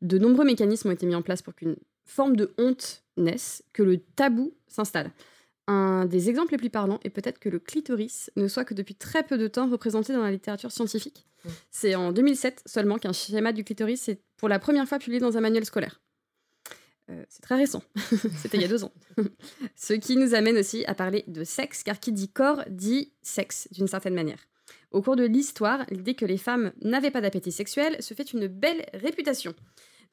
de nombreux mécanismes ont été mis en place pour qu'une forme de honte naisse, que le tabou s'installe. Un des exemples les plus parlants est peut-être que le clitoris ne soit que depuis très peu de temps représenté dans la littérature scientifique. Mmh. C'est en 2007 seulement qu'un schéma du clitoris est pour la première fois publié dans un manuel scolaire. Euh, c'est très récent, c'était il y a deux ans. Ce qui nous amène aussi à parler de sexe, car qui dit corps dit sexe d'une certaine manière. Au cours de l'histoire, l'idée que les femmes n'avaient pas d'appétit sexuel se fait une belle réputation.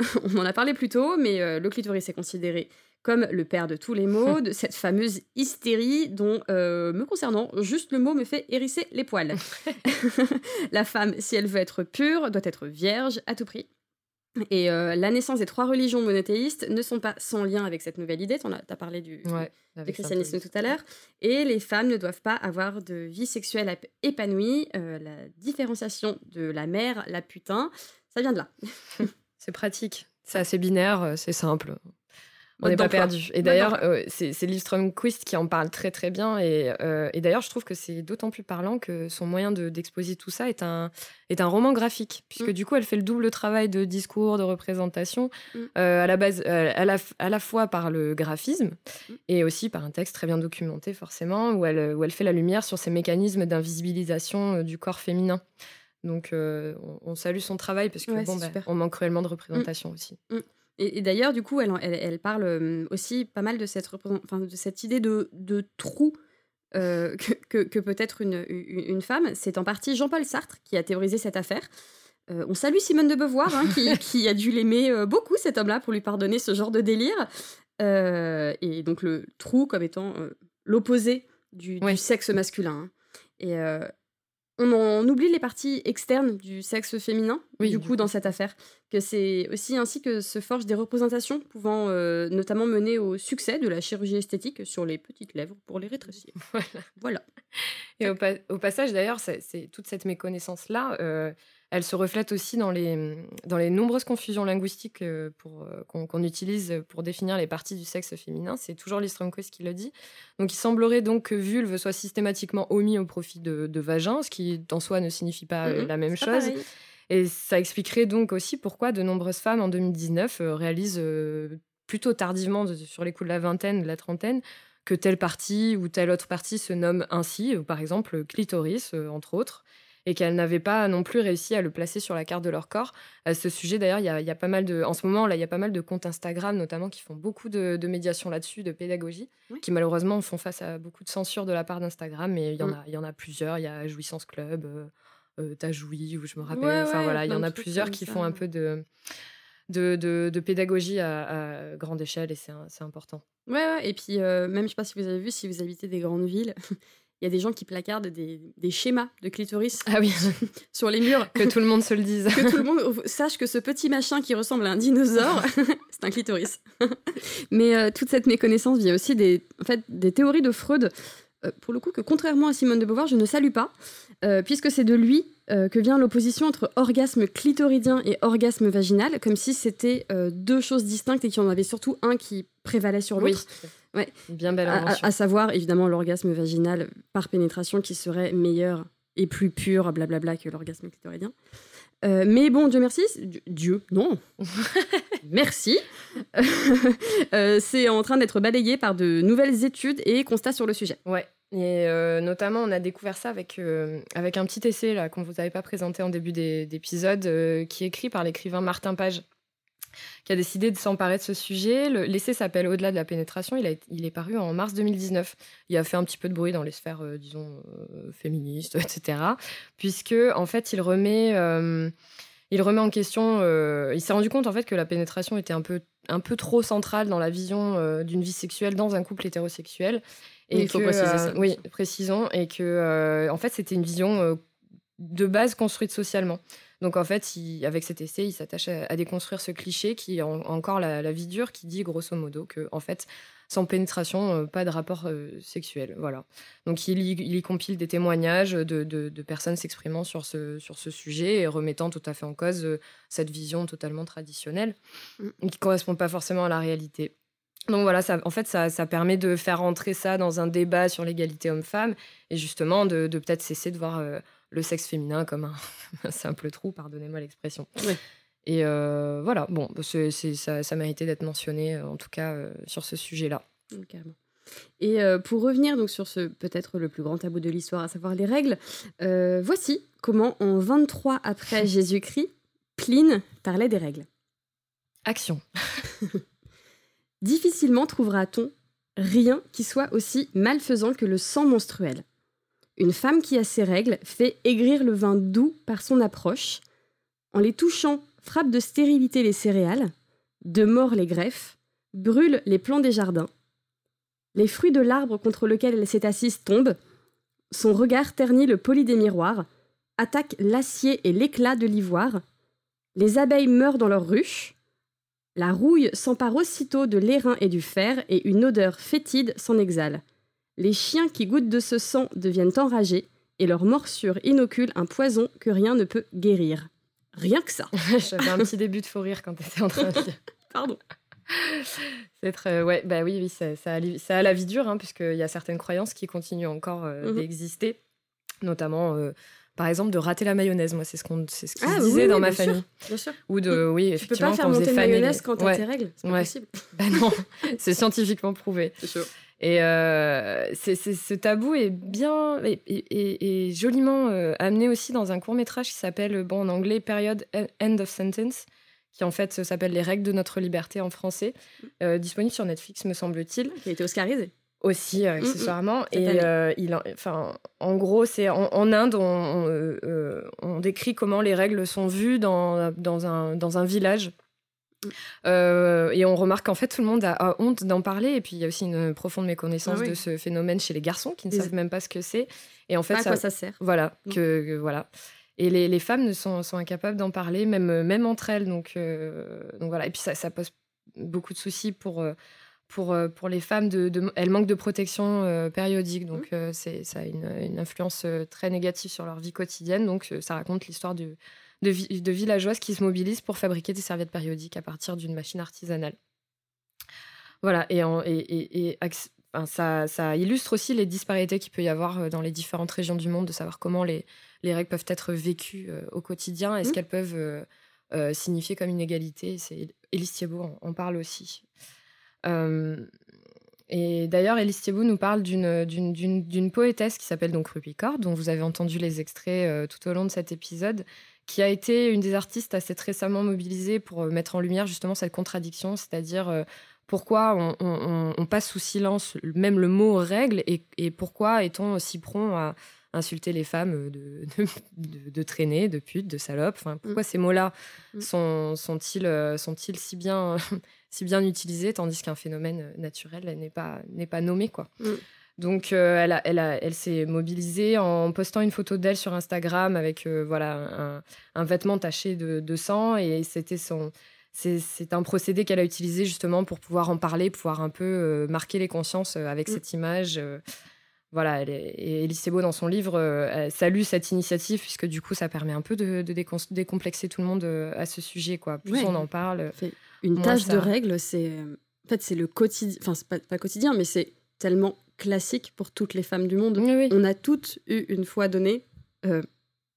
On en a parlé plus tôt, mais euh, le clitoris est considéré comme le père de tous les maux, de cette fameuse hystérie dont, euh, me concernant, juste le mot me fait hérisser les poils. la femme, si elle veut être pure, doit être vierge à tout prix. Et euh, la naissance des trois religions monothéistes ne sont pas sans lien avec cette nouvelle idée. Tu as parlé du, christianisme tout à l'heure. Et les femmes ne doivent pas avoir de vie sexuelle épanouie. la différenciation de la mère, la putain, ça vient de là. C'est pratique. C'est assez binaire, euh, c'est simple. On n'est pas perdu. Et d'ailleurs, euh, c'est Liv Quist qui en parle très très bien. Euh, et, d'ailleurs, je trouve que c'est d'autant plus parlant que son moyen d'exposer tout ça est un, est un roman graphique, puisque mm. du coup, elle fait le double travail de discours, de représentation, mm. à la base, à la, à, la, fois par le graphisme mm. et aussi par un texte très bien documenté, forcément, où elle, où elle fait la lumière sur ces mécanismes d'invisibilisation du corps féminin. Donc, euh, on, salue son travail parce que bon, bah, on manque cruellement de représentation mmh. aussi. Mmh. Et, d'ailleurs, du coup, elle, elle, parle euh, aussi pas mal de cette, de cette idée de, de trou euh, que, que, peut être une, une femme. C'est en partie Jean-Paul Sartre qui a théorisé cette affaire. on salue Simone de Beauvoir, hein, qui, qui, a dû l'aimer beaucoup, cet homme-là, pour lui pardonner ce genre de délire. et donc, le trou comme étant l'opposé du, du, sexe masculin. Hein. Et on en oublie les parties externes du sexe féminin, du coup, dans cette affaire. Que c'est aussi ainsi que se forgent des représentations pouvant euh, notamment mener au succès de la chirurgie esthétique sur les petites lèvres pour les rétrécir. Voilà. Et au, passage, d'ailleurs, c'est toute cette méconnaissance-là. Euh, elle se reflète aussi dans les, dans les nombreuses confusions linguistiques euh, euh, qu'on utilise pour définir les parties du sexe féminin. C'est toujours Lee qui le dit. Donc il semblerait donc que vulve soit systématiquement omis au profit de, vagin, ce qui en soi ne signifie pas euh, la même chose. Et ça expliquerait donc aussi pourquoi de nombreuses femmes en 2019 réalisent plutôt tardivement, sur les coups de la vingtaine, de la trentaine, que telle partie ou telle autre partie se nomme ainsi, par exemple clitoris, entre autres et qu'elles n'avaient pas non plus réussi à le placer sur la carte de leur corps. À ce sujet, d'ailleurs, il y, a, pas mal de, en ce moment là, il y a pas mal de comptes Instagram notamment qui font beaucoup de, médiation là-dessus, de pédagogie, qui malheureusement font face à beaucoup de censure de la part d'Instagram, mais il y en mm. a, il y en a plusieurs. Il y a Jouissance Club, euh, euh T'as joui, ou je me rappelle. enfin voilà, il y en a plusieurs qui font un peu de de, de, pédagogie à, grande échelle et c'est important. Ouais, ouais, et puis euh, même, je sais pas si vous avez vu, si vous habitez des grandes villes, il y a des gens qui placardent des, des schémas de clitoris ah oui. sur les murs. Que tout le monde se le dise. que tout le monde sache que ce petit machin qui ressemble à un dinosaure, c'est un clitoris. Mais euh, toute cette méconnaissance vient aussi des, en fait, des théories de Freud, euh, pour le coup, que contrairement à Simone de Beauvoir, je ne salue pas, euh, puisque c'est de lui que vient l'opposition entre orgasme clitoridien et orgasme vaginal, comme si c'était deux choses distinctes et qu'il y en avait surtout un qui prévalait sur l'autre. Oui. Ouais. Bien belle invention. À, savoir, évidemment, l'orgasme vaginal par pénétration qui serait meilleur et plus pur, blablabla, que l'orgasme clitoridien. Euh, mais bon, Dieu merci, Dieu, non, merci, euh, c'est en train d'être balayé par de nouvelles études et constats sur le sujet. Ouais, et euh, notamment, on a découvert ça avec, avec un petit essai là qu'on vous avait pas présenté en début d'épisode, qui est écrit par l'écrivain Martin Page qui a décidé de s'emparer de ce sujet. L'essai s'appelle Au-delà de la pénétration. Il, a, il, est paru en mars 2019. Il a fait un petit peu de bruit dans les sphères, euh, disons, euh, féministes, etc. Puisque, en fait, il remet, euh, il remet en question. il s'est rendu compte, en fait, que la pénétration était un peu, un peu trop centrale dans la vision d'une vie sexuelle dans un couple hétérosexuel. Et il faut préciser ça. oui, précisons. Et que, en fait, c'était une vision de base construite socialement. Donc en fait, avec cet essai, il s'attache à, déconstruire ce cliché qui est encore la, vie dure, qui dit grosso modo que en fait, sans pénétration, euh, pas de rapport euh, sexuel. Voilà. Donc il y, compile des témoignages de, personnes s'exprimant sur ce, sur ce sujet et remettant tout à fait en cause euh, cette vision totalement traditionnelle mm. qui ne correspond pas forcément à la réalité. Donc voilà, ça, en fait, ça, permet de faire entrer ça dans un débat sur l'égalité homme-femme et justement de, peut-être cesser de voir le sexe féminin comme un, simple trou, pardonnez-moi l'expression. Et euh, voilà, bon, bah, c'est, ça, ça méritait d'être mentionné, euh, en tout cas, euh, sur ce sujet-là. Et pour revenir donc sur ce peut-être le plus grand tabou de l'histoire, à savoir les règles, voici comment en 23 après Jésus-Christ, Pline parlait des règles. Action. Difficilement trouvera-t-on rien qui soit aussi malfaisant que le sang menstruel? Une femme qui a ses règles fait aigrir le vin doux par son approche. En les touchant, frappe de stérilité les céréales, de mort les greffes, brûle les plants des jardins. Les fruits de l'arbre contre lequel elle s'est assise tombent. Son regard ternit le poli des miroirs, attaque l'acier et l'éclat de l'ivoire. Les abeilles meurent dans leurs ruches. La rouille s'empare aussitôt de l'airain et du fer, et une odeur fétide s'en exhale. Les chiens qui goûtent de ce sang deviennent enragés et leur morsure inocule un poison que rien ne peut guérir. Rien que ça. J'avais un petit début de faux rire quand tu étais en train de dire. Pardon. C'est très. Ouais, bah oui, oui ça, ça, a, la vie dure, hein, puisqu'il y a certaines croyances qui continuent encore euh, mhm. d'exister, notamment. Euh, par exemple, de rater la mayonnaise. Moi, c'est ce qu'on ce qui ah, disait dans ma famille. bien sûr. Ou de, oui, effectivement, tu peux pas faire monter la mayonnaise quand tu as tes règles. C'est pas possible. Ben non, c'est scientifiquement prouvé. C'est sûr. Et euh, ce tabou est bien et, joliment euh, amené aussi dans un court métrage qui s'appelle, bon en anglais, Period End of Sentence, qui en fait s'appelle Les règles de notre liberté en français, euh, disponible sur Netflix, me semble-t-il. Qui a été oscarisé. Aussi, mm, mm. accessoirement. et il, enfin, en gros, c'est en, Inde, on, on, décrit comment les règles sont vues dans, dans, un, dans un village euh, et on remarque qu'en fait, tout le monde a, honte d'en parler. Et puis, il y a aussi une profonde méconnaissance ah de ce phénomène chez les garçons qui ne savent même pas ce que c'est. Et en fait, à ça, quoi ça sert? Voilà. Mm. Que, voilà. Et les, les femmes sont, sont incapables d'en parler, même, même entre elles. Donc, euh, donc voilà. Et puis, ça, ça, pose beaucoup de soucis pour. Pour, pour les femmes, de, elles manquent de protection périodique, donc mm. c'est ça a une, une, influence très négative sur leur vie quotidienne. Donc ça raconte l'histoire du, de, villageoises qui se mobilisent pour fabriquer des serviettes périodiques à partir d'une machine artisanale. Voilà, et, et, ça, illustre aussi les disparités qu'il peut y avoir euh, dans les différentes régions du monde, de savoir comment les, règles peuvent être vécues euh, au quotidien, est-ce mmh. qu'elles peuvent euh, signifier comme une égalité? Élise Thiebaud en, parle aussi. et d'ailleurs, Élise Thiebaud nous parle d'une poétesse qui s'appelle donc Ruby Cord, dont vous avez entendu les extraits tout au long de cet épisode, qui a été une des artistes assez récemment mobilisée pour euh, mettre en lumière justement cette contradiction, c'est-à-dire euh, pourquoi on, passe sous silence même le mot règle et, pourquoi est-on aussi prompt à insulter les femmes de, de, traîner, de pute, de salope. Enfin, pourquoi mm. ces mots-là mm. sont, sont-ils, euh, sont-ils si bien, si bien utilisés tandis qu'un phénomène naturel n'est pas, n'est pas nommé quoi? Mm. Donc, euh, elle, elle, elle s'est mobilisée en postant une photo d'elle sur Instagram avec euh, voilà, un, vêtement taché de, sang. Et c'était son. C'est un procédé qu'elle a utilisé justement pour pouvoir en parler, pouvoir un peu euh, marquer les consciences avec mm. cette image. voilà, elle et Elise Beau, dans son livre, elle salue cette initiative, puisque du coup, ça permet un peu de, décomplexer tout le monde à ce sujet. Quoi. Plus on en parle. Une tâche de règle, c'est. En fait, c'est le quotidien. Enfin, c'est pas, pas quotidien, mais c'est tellement classique pour toutes les femmes du monde. On a toutes eu une fois donné, euh,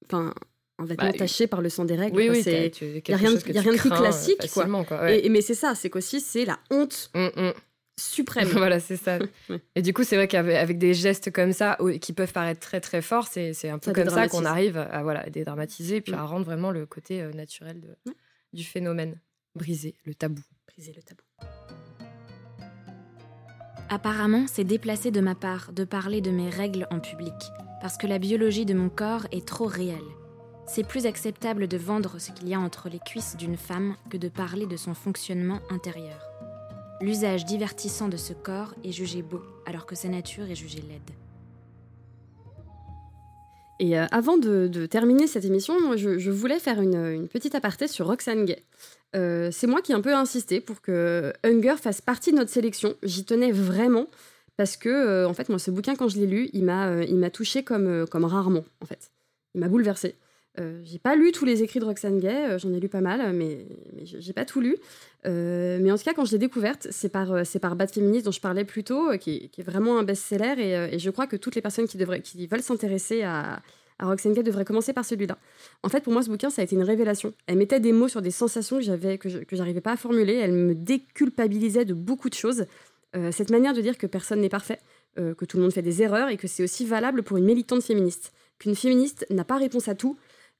enfin, un vêtement bah, taché par le sang des règles. Oui, oui, il n'y a rien, y a rien de plus classique. Quoi. et, mais c'est ça, c'est qu'aussi, c'est la honte. Mm, mm. Suprême. voilà, c'est ça. Et du coup, c'est vrai qu'avec des gestes comme ça, qui peuvent paraître très très forts, c'est un peu comme ça qu'on arrive à voilà, dédramatiser, puis à mm. rendre vraiment le côté euh, naturel de, du phénomène. Briser le tabou. Briser le tabou. Apparemment, c'est déplacé de ma part de parler de mes règles en public, parce que la biologie de mon corps est trop réelle. C'est plus acceptable de vendre ce qu'il y a entre les cuisses d'une femme que de parler de son fonctionnement intérieur. L'usage divertissant de ce corps est jugé beau, alors que sa nature est jugée laide. Et avant de, terminer cette émission, je, voulais faire une, petite aparté sur Roxane Gay. c'est moi qui ai un peu insisté pour que Hunger fasse partie de notre sélection. J'y tenais vraiment parce que, en fait, moi, ce bouquin, quand je l'ai lu, il m'a, il m'a touché comme, comme rarement, en fait. Il m'a bouleversé. Euh, j'ai pas lu tous les écrits de Roxane Gay, euh, j'en ai lu pas mal, mais, j'ai pas tout lu. Euh, mais en tout cas, quand je l'ai découverte, c'est par, Bad Féministe dont je parlais plus tôt, qui, est vraiment un best-seller. Et, je crois que toutes les personnes qui, devraient, qui veulent s'intéresser à, à Roxane Gay devraient commencer par celui-là. En fait, pour moi, ce bouquin, ça a été une révélation. Elle mettait des mots sur des sensations que j'avais que, que j'arrivais pas à formuler. Elle me déculpabilisait de beaucoup de choses. cette manière de dire que personne n'est parfait, que tout le monde fait des erreurs et que c'est aussi valable pour une militante féministe. Qu'une féministe n'a pas réponse à tout,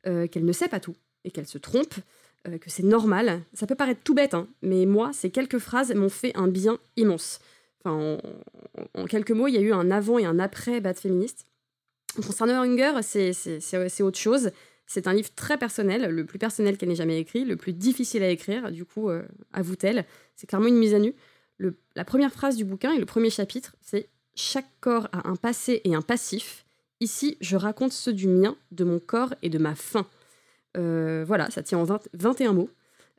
euh, qu'elle ne sait pas tout et qu'elle se trompe, euh, que c'est normal. Ça peut paraître tout bête, hein, mais moi, ces quelques phrases m'ont fait un bien immense. Enfin, en, quelques mots, il y a eu un avant et un après Bad Féministe. Concernant Hunger, c'est autre chose. C'est un livre très personnel, le plus personnel qu'elle n'ait jamais écrit, le plus difficile à écrire, du coup, euh, avoue-t-elle. C'est clairement une mise à nu. la première phrase du bouquin et le premier chapitre, c'est Chaque corps a un passé et un passif. Ici, je raconte ceux du mien, de mon corps et de ma faim. Euh, voilà, ça tient en 21 mots.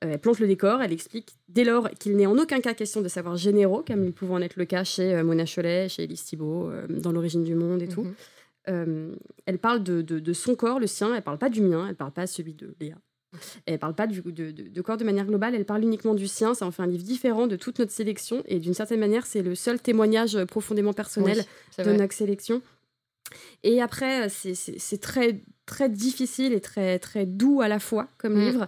Euh, elle plante le décor, elle explique dès lors qu'il n'est en aucun cas question de savoir généraux, comme il pouvait en être le cas chez euh, Mona Cholet, chez Elise Thibault, dans L'origine du monde et tout. Mhm. elle parle de, son corps, le sien, elle parle pas du mien, elle parle pas celui de Léa. Elle parle pas du, de, corps de manière globale, elle parle uniquement du sien. Ça en fait un livre différent de toute notre sélection. Et d'une certaine manière, c'est le seul témoignage profondément personnel de notre sélection. Et après, euh, c'est très, très difficile et très, très doux à la fois comme mm. livre.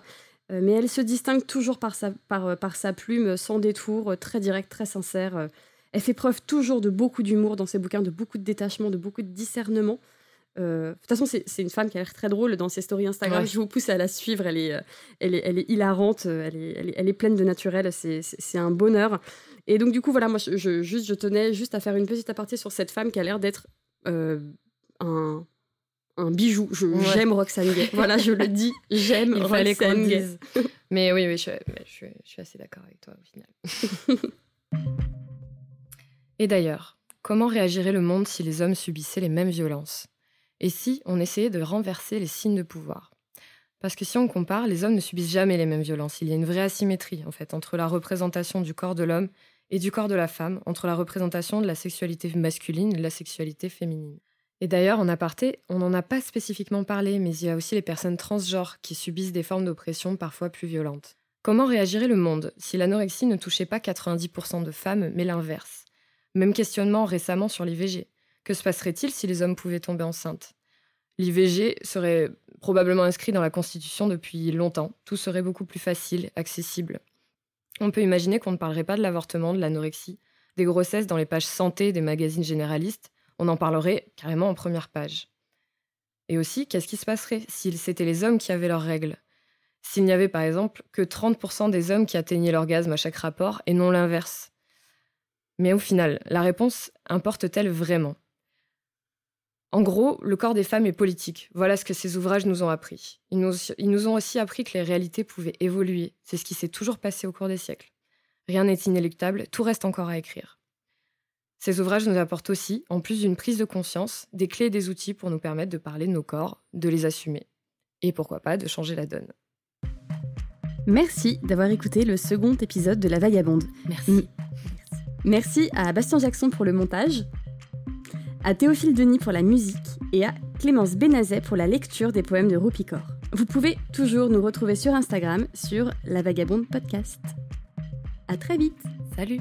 Euh, mais elle se distingue toujours par sa, par, euh, par sa plume, sans détour, très direct, très sincère. Elle fait preuve toujours de beaucoup d'humour dans ses bouquins, de beaucoup de détachement, de beaucoup de discernement. de toute façon, c'est une femme qui a l'air très drôle dans ses stories Instagram. Je vous pousse à la suivre. Elle est, elle est, elle est hilarante. Elle est, elle est, elle est pleine de naturel. C'est un bonheur. Et donc, du coup, voilà, moi, je, juste, je tenais juste à faire une petite aparté sur cette femme qui a l'air d'être un, un, bijou. J'aime Roxane Gay. voilà, je le dis, j'aime Roxane Gay. Mais oui, oui, je, je, je suis assez d'accord avec toi au final. Et d'ailleurs, comment réagirait le monde si les hommes subissaient les mêmes violences? Et si on essayait de renverser les signes de pouvoir? Parce que si on compare, les hommes ne subissent jamais les mêmes violences. Il y a une vraie asymétrie, en fait, entre la représentation du corps de l'homme et du corps de la femme, entre la représentation de la sexualité masculine et la sexualité féminine. Et d'ailleurs, en aparté, on n'en a pas spécifiquement parlé, mais il y a aussi les personnes transgenres qui subissent des formes d'oppression parfois plus violentes. Comment réagirait le monde si l'anorexie ne touchait pas 90% de femmes, mais l'inverse? Même questionnement récemment sur l'IVG. Que se passerait-il si les hommes pouvaient tomber enceintes? L'IVG serait probablement inscrit dans la Constitution depuis longtemps. Tout serait beaucoup plus facile, accessible. On peut imaginer qu'on ne parlerait pas de l'avortement, de l'anorexie, des grossesses dans les pages santé des magazines généralistes, on en parlerait carrément en première page. Et aussi, qu'est-ce qui se passerait si c'était les hommes qui avaient leurs règles? S'il n'y avait par exemple que 30% des hommes qui atteignaient l'orgasme à chaque rapport et non l'inverse? Mais au final, la réponse importe-t-elle vraiment? En gros, le corps des femmes est politique. Voilà ce que ces ouvrages nous ont appris. Ils nous, ils nous ont aussi appris que les réalités pouvaient évoluer. C'est ce qui s'est toujours passé au cours des siècles. Rien n'est inéluctable, tout reste encore à écrire. Ces ouvrages nous apportent aussi, en plus d'une prise de conscience, des clés et des outils pour nous permettre de parler de nos corps, de les assumer. Et pourquoi pas de changer la donne. Merci d'avoir écouté le second épisode de La Vagabonde. Merci. Merci à Bastien Jackson pour le montage, à Théophile Denis pour la musique et à Clémence Benazet pour la lecture des poèmes de Roupicor. Vous pouvez toujours nous retrouver sur Instagram sur La Vagabonde Podcast. À très vite. Salut.